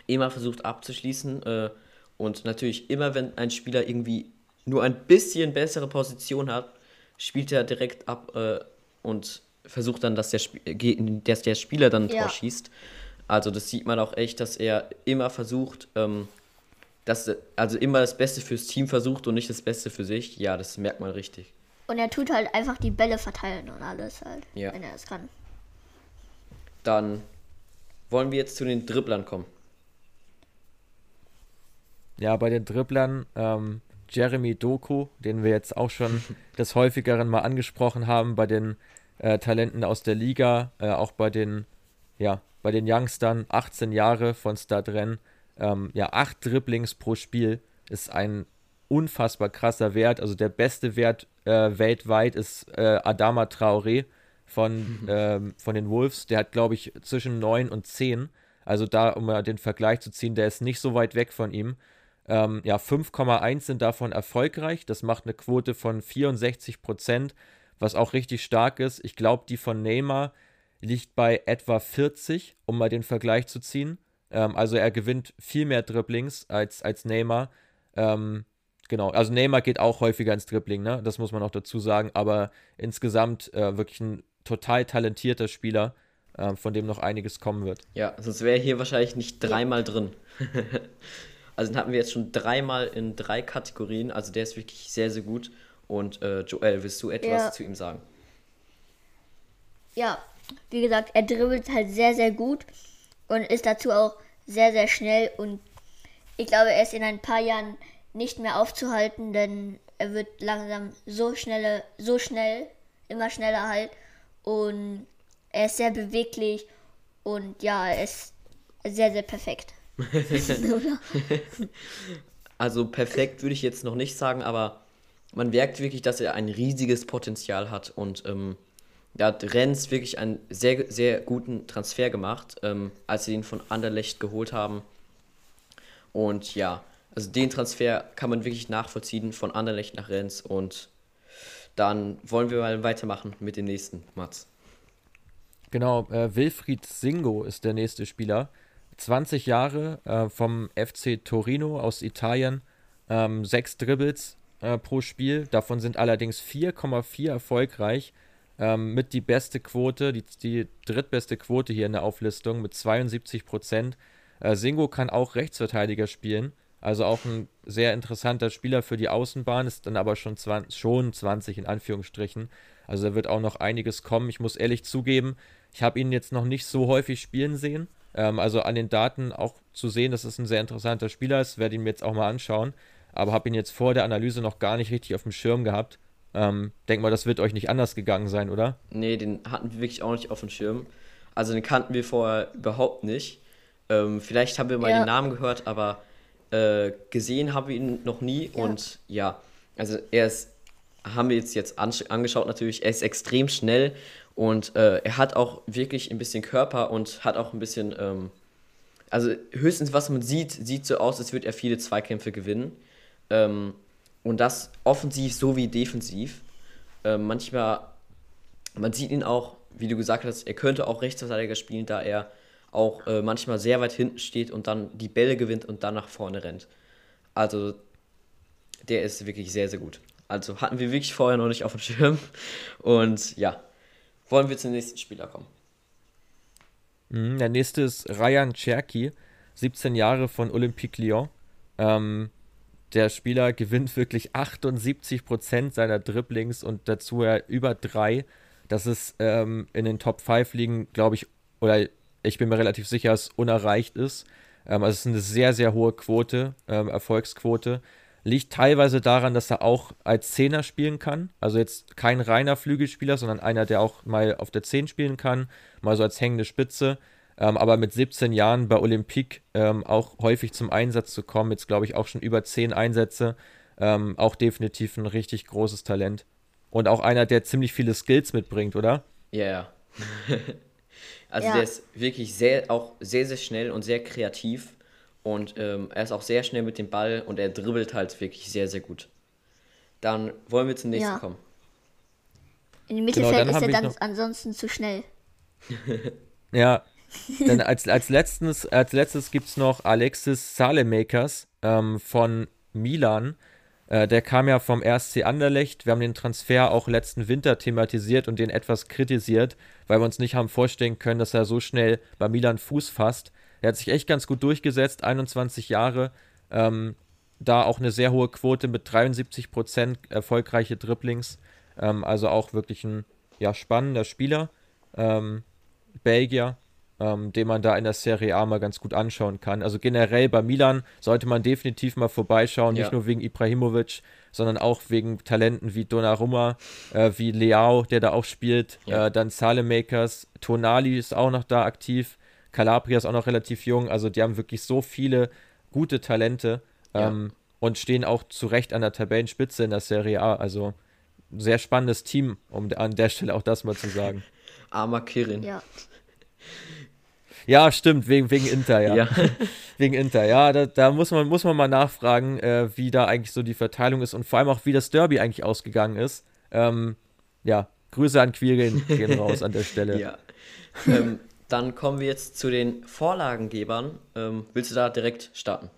immer versucht abzuschließen. Äh, und natürlich immer, wenn ein Spieler irgendwie nur ein bisschen bessere Position hat, spielt er direkt ab äh, und versucht dann, dass der, Sp ge- dass der Spieler dann ein Tor Ja. schießt. Also das sieht man auch echt, dass er immer versucht, ähm, dass, also immer das Beste fürs Team versucht und nicht das Beste für sich. Ja, das merkt man richtig. Und er tut halt einfach die Bälle verteilen und alles halt, Ja. wenn er es kann. Dann wollen wir jetzt zu den Dribblern kommen. Ja, bei den Dribblern, ähm, Jeremy Doku, den wir jetzt auch schon des häufigeren mal angesprochen haben, bei den äh, Talenten aus der Liga, äh, auch bei den, ja, bei den Youngstern, 18 Jahre von Stadren, ähm, ja, 8 Dribblings pro Spiel ist ein unfassbar krasser Wert. Also der beste Wert äh, weltweit ist äh, Adama Traoré von, ähm, von den Wolves. Der hat, glaube ich, zwischen 9 und 10. Also da, um mal den Vergleich zu ziehen, der ist nicht so weit weg von ihm. Ähm, ja, 5,1 sind davon erfolgreich. Das macht eine Quote von 64 Prozent, was auch richtig stark ist. Ich glaube, die von Neymar liegt bei etwa 40, um mal den Vergleich zu ziehen. Ähm, also er gewinnt viel mehr Dribblings als, als Neymar. Ähm, genau, also Neymar geht auch häufiger ins Dribbling, ne? Das muss man auch dazu sagen. Aber insgesamt äh, wirklich ein total talentierter Spieler, äh, von dem noch einiges kommen wird. Ja, sonst wäre er hier wahrscheinlich nicht dreimal drin. also den hatten wir jetzt schon dreimal in drei Kategorien. Also der ist wirklich sehr, sehr gut. Und äh, Joel, willst du etwas Ja. zu ihm sagen? Ja, wie gesagt, er dribbelt halt sehr, sehr gut und ist dazu auch sehr, sehr schnell und ich glaube, er ist in ein paar Jahren nicht mehr aufzuhalten, denn er wird langsam so schnell, so schnell, immer schneller halt. Und er ist sehr beweglich und ja, er ist sehr, sehr perfekt. also perfekt würde ich jetzt noch nicht sagen, aber man merkt wirklich, dass er ein riesiges Potenzial hat und ähm, da hat Renz wirklich einen sehr, sehr guten Transfer gemacht, ähm, als sie ihn von Anderlecht geholt haben. Und ja, also den Transfer kann man wirklich nachvollziehen von Anderlecht nach Renz und dann wollen wir mal weitermachen mit dem nächsten, Mats. Genau, äh, Wilfried Singo ist der nächste Spieler. 20 Jahre äh, vom FC Torino aus Italien, ähm, sechs Dribbles äh, pro Spiel, davon sind allerdings 4,4 erfolgreich. Ähm, mit die beste Quote, die, die drittbeste Quote hier in der Auflistung mit 72 Prozent. Äh, Singo kann auch Rechtsverteidiger spielen, also auch ein sehr interessanter Spieler für die Außenbahn, ist dann aber schon 20, schon 20 in Anführungsstrichen. Also da wird auch noch einiges kommen. Ich muss ehrlich zugeben, ich habe ihn jetzt noch nicht so häufig spielen sehen. Ähm, also an den Daten auch zu sehen, dass es ein sehr interessanter Spieler ist, werde ihn mir jetzt auch mal anschauen. Aber habe ihn jetzt vor der Analyse noch gar nicht richtig auf dem Schirm gehabt. Ähm, denk mal, das wird euch nicht anders gegangen sein, oder? Nee, den hatten wir wirklich auch nicht auf dem Schirm. Also den kannten wir vorher überhaupt nicht. Ähm, vielleicht haben wir mal ja. den Namen gehört, aber äh, gesehen haben wir ihn noch nie. Ja. Und ja, also er ist, haben wir jetzt, jetzt angeschaut natürlich, er ist extrem schnell und äh, er hat auch wirklich ein bisschen Körper und hat auch ein bisschen, ähm, also höchstens was man sieht, sieht so aus, als würde er viele Zweikämpfe gewinnen. Ähm, und das offensiv sowie defensiv. Äh, manchmal, man sieht ihn auch, wie du gesagt hast, er könnte auch Rechtsverteidiger spielen, da er auch äh, manchmal sehr weit hinten steht und dann die Bälle gewinnt und dann nach vorne rennt. Also der ist wirklich sehr, sehr gut. Also hatten wir wirklich vorher noch nicht auf dem Schirm. Und ja, wollen wir zum nächsten Spieler kommen. Mhm, der nächste ist Ryan Cherky, 17 Jahre von Olympique Lyon. Ähm, der Spieler gewinnt wirklich 78% seiner Dribblings und dazu er über drei. Das ist ähm, in den Top 5 liegen, glaube ich, oder ich bin mir relativ sicher, dass es unerreicht ist. Ähm, also es ist eine sehr, sehr hohe Quote, ähm, Erfolgsquote. Liegt teilweise daran, dass er auch als Zehner spielen kann. Also jetzt kein reiner Flügelspieler, sondern einer, der auch mal auf der 10 spielen kann, mal so als hängende Spitze. Ähm, aber mit 17 Jahren bei Olympique ähm, auch häufig zum Einsatz zu kommen, jetzt glaube ich auch schon über 10 Einsätze, ähm, auch definitiv ein richtig großes Talent. Und auch einer, der ziemlich viele Skills mitbringt, oder? Ja, yeah. also ja. der ist wirklich sehr, auch sehr, sehr schnell und sehr kreativ. Und ähm, er ist auch sehr schnell mit dem Ball und er dribbelt halt wirklich sehr, sehr gut. Dann wollen wir zum nächsten ja. kommen. In dem Mittelfeld genau, ist er dann ansonsten zu schnell. ja, dann als, als, letztes, als letztes gibt es noch Alexis Salemakers ähm, von Milan. Äh, der kam ja vom RSC Anderlecht. Wir haben den Transfer auch letzten Winter thematisiert und den etwas kritisiert, weil wir uns nicht haben vorstellen können, dass er so schnell bei Milan Fuß fasst. Er hat sich echt ganz gut durchgesetzt, 21 Jahre. Ähm, da auch eine sehr hohe Quote mit 73% erfolgreiche Dribblings. Ähm, also auch wirklich ein ja, spannender Spieler. Ähm, Belgier ähm, den man da in der Serie A mal ganz gut anschauen kann. Also generell bei Milan sollte man definitiv mal vorbeischauen, ja. nicht nur wegen Ibrahimovic, sondern auch wegen Talenten wie Donnarumma, äh, wie Leao, der da auch spielt, ja. äh, dann Salemakers, Tonali ist auch noch da aktiv, Calabria ist auch noch relativ jung, also die haben wirklich so viele gute Talente ähm, ja. und stehen auch zu Recht an der Tabellenspitze in der Serie A, also sehr spannendes Team, um an der Stelle auch das mal zu sagen. Armer Kirin. Ja. Ja, stimmt, wegen, wegen Inter, ja. ja. wegen Inter, ja, da, da, muss, man, muss man mal nachfragen, äh, wie da eigentlich so die Verteilung ist und vor allem auch, wie das Derby eigentlich ausgegangen ist. Ähm, ja, Grüße an Quirin gehen raus an der Stelle. Ja. Ähm, dann kommen wir jetzt zu den Vorlagengebern. Ähm, willst du da direkt starten?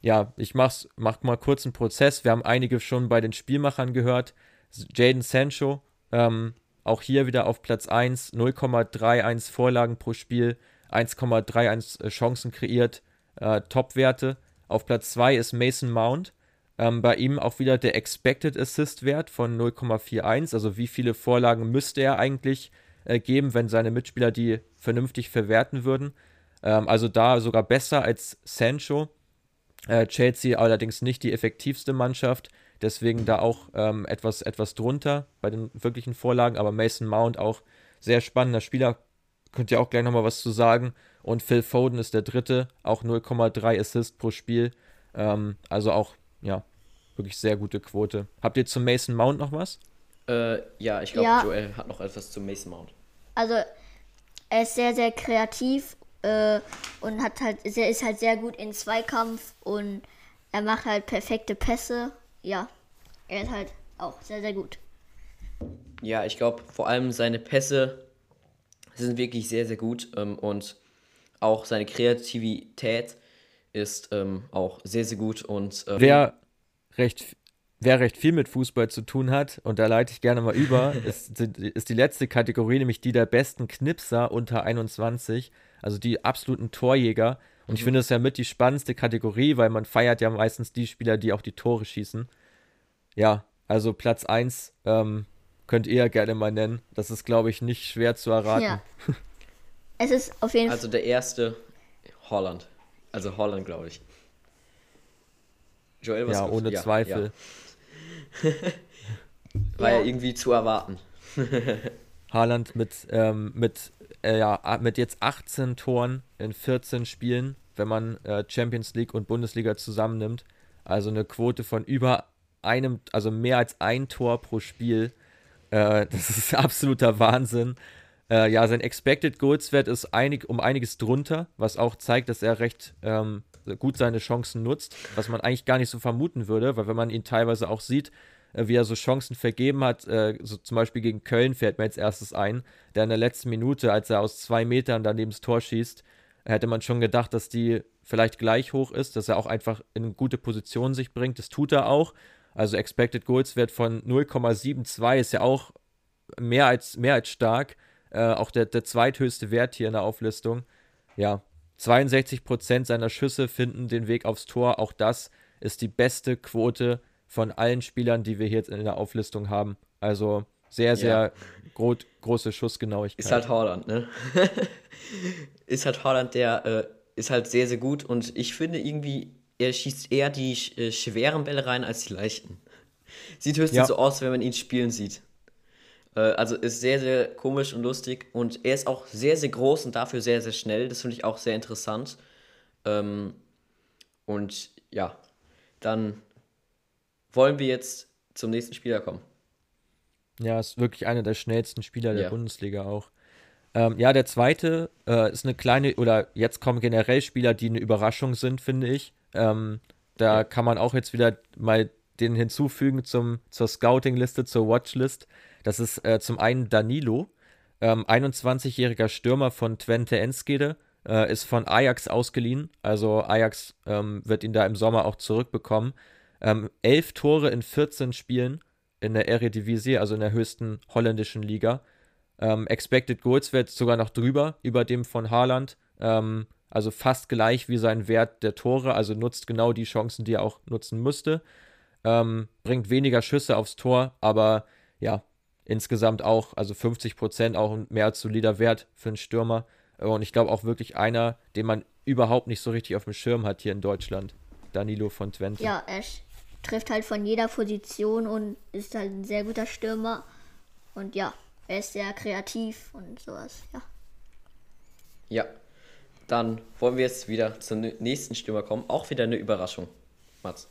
Ja, ich mach's, mach mal kurz einen Prozess. Wir haben einige schon bei den Spielmachern gehört. Jaden Sancho, ähm, auch hier wieder auf Platz 1, 0,31 Vorlagen pro Spiel, 1,31 äh, Chancen kreiert, äh, Top-Werte. Auf Platz 2 ist Mason Mount. Ähm, bei ihm auch wieder der Expected Assist-Wert von 0,41. Also wie viele Vorlagen müsste er eigentlich äh, geben, wenn seine Mitspieler die vernünftig verwerten würden. Ähm, also da sogar besser als Sancho. Äh, Chelsea allerdings nicht die effektivste Mannschaft, deswegen da auch ähm, etwas, etwas drunter bei den wirklichen Vorlagen, aber Mason Mount auch sehr spannender Spieler, könnt ihr auch gleich nochmal was zu sagen. Und Phil Foden ist der dritte, auch 0,3 Assist pro Spiel. Ähm, also auch, ja, wirklich sehr gute Quote. Habt ihr zum Mason Mount noch was? Äh, ja, ich glaube, Ja. Joel hat noch etwas zum Mason Mount. Also er ist sehr, sehr kreativ äh, und hat halt, er ist halt sehr gut in Zweikampf und er macht halt perfekte Pässe. Ja, er ist halt auch sehr, sehr gut. Ja, ich glaube, vor allem seine Pässe sind wirklich sehr, sehr gut ähm, und auch seine Kreativität ist ähm, auch sehr, sehr gut und ähm, Wer recht, wer recht viel mit Fußball zu tun hat, und da leite ich gerne mal über, ist, ist die letzte Kategorie, nämlich die der besten Knipser unter 21, also die absoluten Torjäger. Und ich finde das ja mit die spannendste Kategorie, weil man feiert ja meistens die Spieler, die auch die Tore schießen. Ja, also Platz 1 ähm, könnt ihr ja gerne mal nennen. Das ist, glaube ich, nicht schwer zu erraten. Ja. Es ist auf jeden Fall. also der erste Holland. Also Holland, glaube ich. Joel, was Ja, ohne Zweifel. Ja. War ja. Ja. irgendwie zu erwarten. Haaland mit, ähm, mit, äh, ja, mit jetzt 18 Toren in 14 Spielen, wenn man äh, Champions League und Bundesliga zusammennimmt. Also eine Quote von über einem, also mehr als ein Tor pro Spiel. Äh, das ist absoluter Wahnsinn. Äh, ja, sein Expected Goals Wert ist einig, um einiges drunter, was auch zeigt, dass er recht ähm, gut seine Chancen nutzt, was man eigentlich gar nicht so vermuten würde, weil wenn man ihn teilweise auch sieht, wie er so Chancen vergeben hat, äh, so zum Beispiel gegen Köln fällt mir als erstes ein, der in der letzten Minute, als er aus zwei Metern daneben das Tor schießt, hätte man schon gedacht, dass die vielleicht gleich hoch ist, dass er auch einfach in gute Position sich bringt. Das tut er auch. Also Expected Goals Wert von 0,72 ist ja auch mehr als, mehr als stark. Äh, auch der, der zweithöchste Wert hier in der Auflistung. Ja, 62% seiner Schüsse finden den Weg aufs Tor. Auch das ist die beste Quote von allen Spielern, die wir hier jetzt in der Auflistung haben. Also sehr, sehr gro große Schussgenauigkeit. Ist halt Holland, ne? ist halt Holland, der äh, ist halt sehr, sehr gut und ich finde irgendwie, er schießt eher die äh, schweren Bälle rein als die leichten. Sieht höchstens Ja. so aus, wenn man ihn spielen sieht. Äh, also ist sehr, sehr komisch und lustig und er ist auch sehr, sehr groß und dafür sehr, sehr schnell. Das finde ich auch sehr interessant. Ähm, und ja, dann wollen wir jetzt zum nächsten Spieler kommen. Ja, ist wirklich einer der schnellsten Spieler der Ja. Bundesliga auch. Ähm, ja, der zweite äh, ist eine kleine, oder jetzt kommen generell Spieler, die eine Überraschung sind, finde ich. Ähm, da Ja. kann man auch jetzt wieder mal den hinzufügen zum, zur Scouting-Liste, zur Watchlist. Das ist äh, zum einen Danilo, ähm, 21-jähriger Stürmer von Twente Enskede, äh, ist von Ajax ausgeliehen. Also Ajax ähm, wird ihn da im Sommer auch zurückbekommen. Ähm, elf Tore in 14 Spielen in der Eredivisie, also in der höchsten holländischen Liga. Ähm, Expected Goals Wert sogar noch drüber, über dem von Haaland. Ähm, also fast gleich wie sein Wert der Tore, also nutzt genau die Chancen, die er auch nutzen müsste. Ähm, bringt weniger Schüsse aufs Tor, aber ja, insgesamt auch, also 50 Prozent auch ein mehr als solider Wert für einen Stürmer. Und ich glaube auch wirklich einer, den man überhaupt nicht so richtig auf dem Schirm hat hier in Deutschland. Danilo von Twente. Ja, sch- trifft halt von jeder Position und ist halt ein sehr guter Stürmer. Und ja, er ist sehr kreativ und sowas, ja. Ja, dann wollen wir jetzt wieder zum nächsten Stürmer kommen. Auch wieder eine Überraschung, Mats.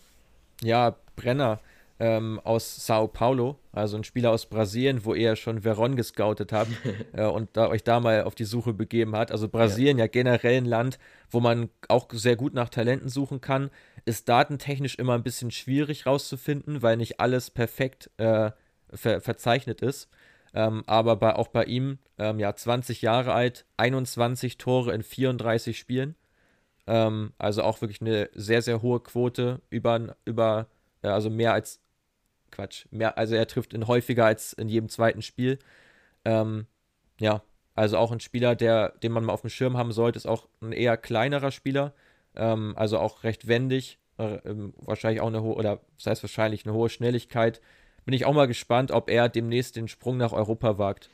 Ja, Brenner ähm, aus Sao Paulo, also ein Spieler aus Brasilien, wo ihr schon Veron gescoutet habt äh, und da, euch da mal auf die Suche begeben hat. Also Brasilien ja. generell ein Land, wo man auch sehr gut nach Talenten suchen kann, ist datentechnisch immer ein bisschen schwierig rauszufinden, weil nicht alles perfekt äh, ver verzeichnet ist. Ähm, aber bei, auch bei ihm, ähm, ja, 20 Jahre alt, 21 Tore in 34 Spielen. Ähm, also auch wirklich eine sehr, sehr hohe Quote über, über äh, also mehr als, Quatsch, mehr, also er trifft in häufiger als in jedem zweiten Spiel. Ähm, ja, also auch ein Spieler, der, den man mal auf dem Schirm haben sollte, ist auch ein eher kleinerer Spieler, ähm, also auch recht wendig, äh, ähm, wahrscheinlich auch eine hohe, oder das heißt wahrscheinlich eine hohe Schnelligkeit. Bin ich auch mal gespannt, ob er demnächst den Sprung nach Europa wagt.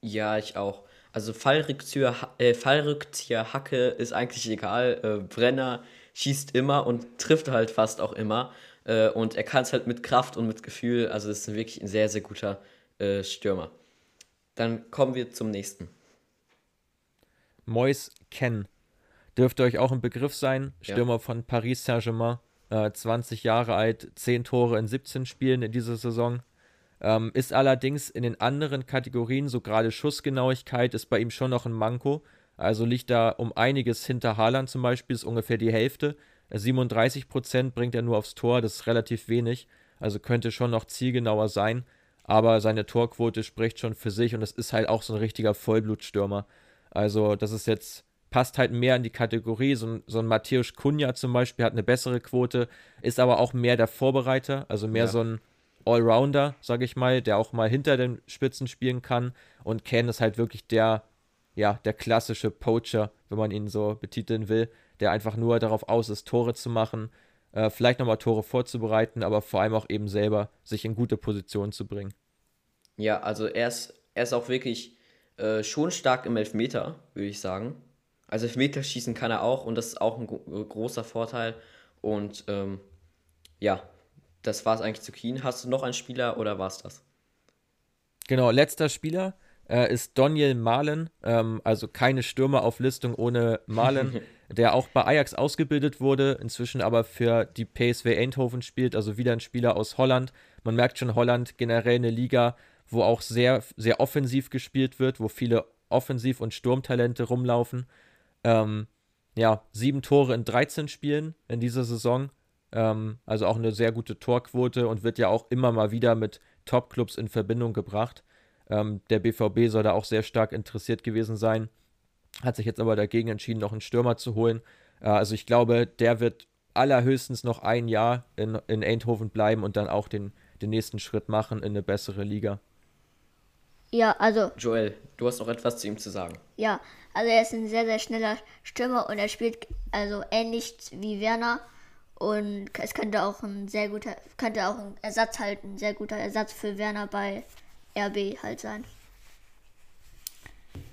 Ja, ich auch. Also Fallrückzieher, äh, Fallrückzieher Hacke ist eigentlich egal. Äh, Brenner schießt immer und trifft halt fast auch immer. Äh, und er kann es halt mit Kraft und mit Gefühl. Also ist wirklich ein sehr, sehr guter äh, Stürmer. Dann kommen wir zum nächsten. Mois Ken. Dürfte euch auch ein Begriff sein. Stürmer ja. von Paris Saint-Germain. Äh, 20 Jahre alt, 10 Tore in 17 Spielen in dieser Saison. Ähm, ist allerdings in den anderen Kategorien, so gerade Schussgenauigkeit, ist bei ihm schon noch ein Manko. Also liegt da um einiges hinter Haaland zum Beispiel, ist ungefähr die Hälfte. 37 Prozent bringt er nur aufs Tor, das ist relativ wenig. Also könnte schon noch zielgenauer sein. Aber seine Torquote spricht schon für sich und es ist halt auch so ein richtiger Vollblutstürmer. Also, das ist jetzt, passt halt mehr in die Kategorie. So ein, so ein Matthäus Kunja zum Beispiel hat eine bessere Quote, ist aber auch mehr der Vorbereiter, also mehr ja. so ein Allrounder, sage ich mal, der auch mal hinter den Spitzen spielen kann. Und Ken ist halt wirklich der, ja, der klassische Poacher, wenn man ihn so betiteln will, der einfach nur darauf aus ist, Tore zu machen, äh, vielleicht nochmal Tore vorzubereiten, aber vor allem auch eben selber sich in gute Positionen zu bringen. Ja, also er ist, er ist auch wirklich äh, schon stark im Elfmeter, würde ich sagen. Also Elfmeterschießen kann er auch und das ist auch ein großer Vorteil. Und ähm, ja, das war es eigentlich zu Keen. Hast du noch einen Spieler oder war es das? Genau, letzter Spieler äh, ist Daniel Malen, ähm, also keine Stürmerauflistung ohne Malen, der auch bei Ajax ausgebildet wurde, inzwischen aber für die PSV Eindhoven spielt, also wieder ein Spieler aus Holland. Man merkt schon, Holland generell eine Liga, wo auch sehr, sehr offensiv gespielt wird, wo viele Offensiv- und Sturmtalente rumlaufen. Ähm, ja, sieben Tore in 13 Spielen in dieser Saison. Ähm, also auch eine sehr gute Torquote und wird ja auch immer mal wieder mit Topclubs in Verbindung gebracht. Ähm, der BVB soll da auch sehr stark interessiert gewesen sein. Hat sich jetzt aber dagegen entschieden, noch einen Stürmer zu holen. Äh, also ich glaube, der wird allerhöchstens noch ein Jahr in, in Eindhoven bleiben und dann auch den, den nächsten Schritt machen in eine bessere Liga. Ja, also. Joel, du hast noch etwas zu ihm zu sagen. Ja, also er ist ein sehr, sehr schneller Stürmer und er spielt also ähnlich wie Werner. Und es könnte auch ein sehr guter, könnte auch ein Ersatz halt, ein sehr guter Ersatz für Werner bei RB halt sein.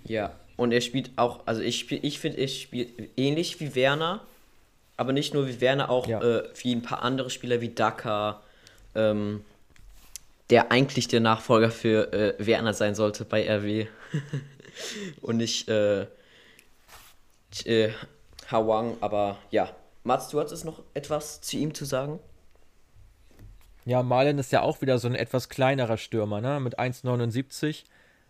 Ja, und er spielt auch, also ich spiel, ich finde, er spielt ähnlich wie Werner, aber nicht nur wie Werner, auch ja. äh, wie ein paar andere Spieler wie Daka, ähm, der eigentlich der Nachfolger für äh, Werner sein sollte bei RW. und nicht äh, äh, Hawang, aber ja. Mats, du hattest noch etwas zu ihm zu sagen? Ja, Malen ist ja auch wieder so ein etwas kleinerer Stürmer, ne? Mit 1,79.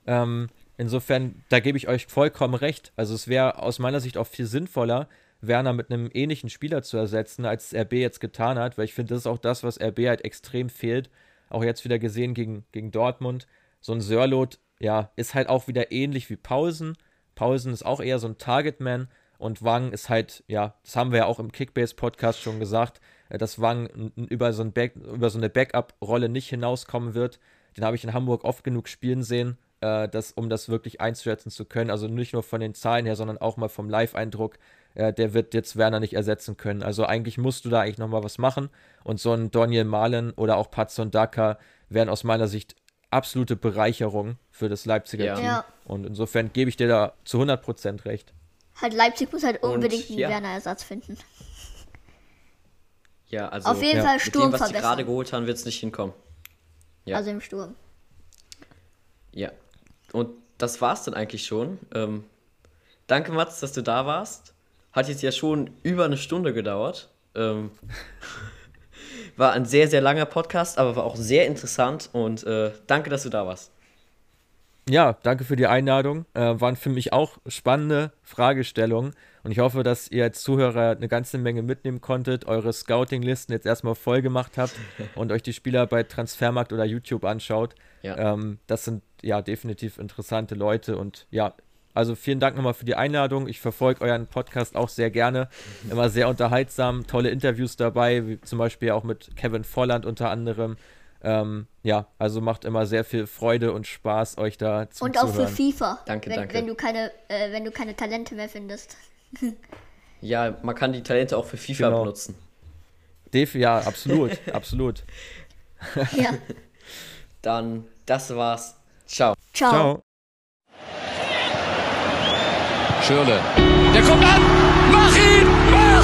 Ähm, insofern, da gebe ich euch vollkommen recht. Also es wäre aus meiner Sicht auch viel sinnvoller, Werner mit einem ähnlichen Spieler zu ersetzen, als RB jetzt getan hat, weil ich finde, das ist auch das, was RB halt extrem fehlt auch jetzt wieder gesehen gegen, gegen Dortmund. So ein Sörlot, ja, ist halt auch wieder ähnlich wie Pausen. Pausen ist auch eher so ein Targetman und Wang ist halt, ja, das haben wir ja auch im Kickbase-Podcast schon gesagt, äh, dass Wang über so, ein Back, über so eine Backup-Rolle nicht hinauskommen wird. Den habe ich in Hamburg oft genug spielen sehen, äh, dass, um das wirklich einzuschätzen zu können. Also nicht nur von den Zahlen her, sondern auch mal vom Live-Eindruck äh, der wird jetzt Werner nicht ersetzen können. Also eigentlich musst du da eigentlich nochmal was machen. Und so ein Daniel Malen oder auch Patson Daka wären aus meiner Sicht absolute Bereicherung für das Leipziger ja. Team. Ja. Und insofern gebe ich dir da zu 100% recht. Halt Leipzig muss halt unbedingt einen ja. Werner-Ersatz finden. Ja, also auf jeden ja. Fall Sturm mit dem, was sie gerade geholt haben, wird es nicht hinkommen. Ja. Also im Sturm. Ja. Und das war's dann eigentlich schon. Ähm, danke, Mats, dass du da warst. Hat jetzt ja schon über eine Stunde gedauert. Ähm, war ein sehr, sehr langer Podcast, aber war auch sehr interessant und äh, danke, dass du da warst. Ja, danke für die Einladung. Äh, waren für mich auch spannende Fragestellungen und ich hoffe, dass ihr als Zuhörer eine ganze Menge mitnehmen konntet, eure Scouting-Listen jetzt erstmal voll gemacht habt und euch die Spieler bei Transfermarkt oder YouTube anschaut. Ja. Ähm, das sind ja definitiv interessante Leute und ja, also vielen Dank nochmal für die Einladung. Ich verfolge euren Podcast auch sehr gerne. Immer sehr unterhaltsam, tolle Interviews dabei, wie zum Beispiel auch mit Kevin Volland unter anderem. Ähm, ja, also macht immer sehr viel Freude und Spaß, euch da zu Und auch für FIFA. Danke, wenn, danke. Wenn du, keine, äh, wenn du keine Talente mehr findest. ja, man kann die Talente auch für FIFA genau. benutzen. Def ja, absolut, absolut. ja. Dann, das war's. Ciao. Ciao. Ciao. Schürle. Der kommt an. Mach ihn! Mach!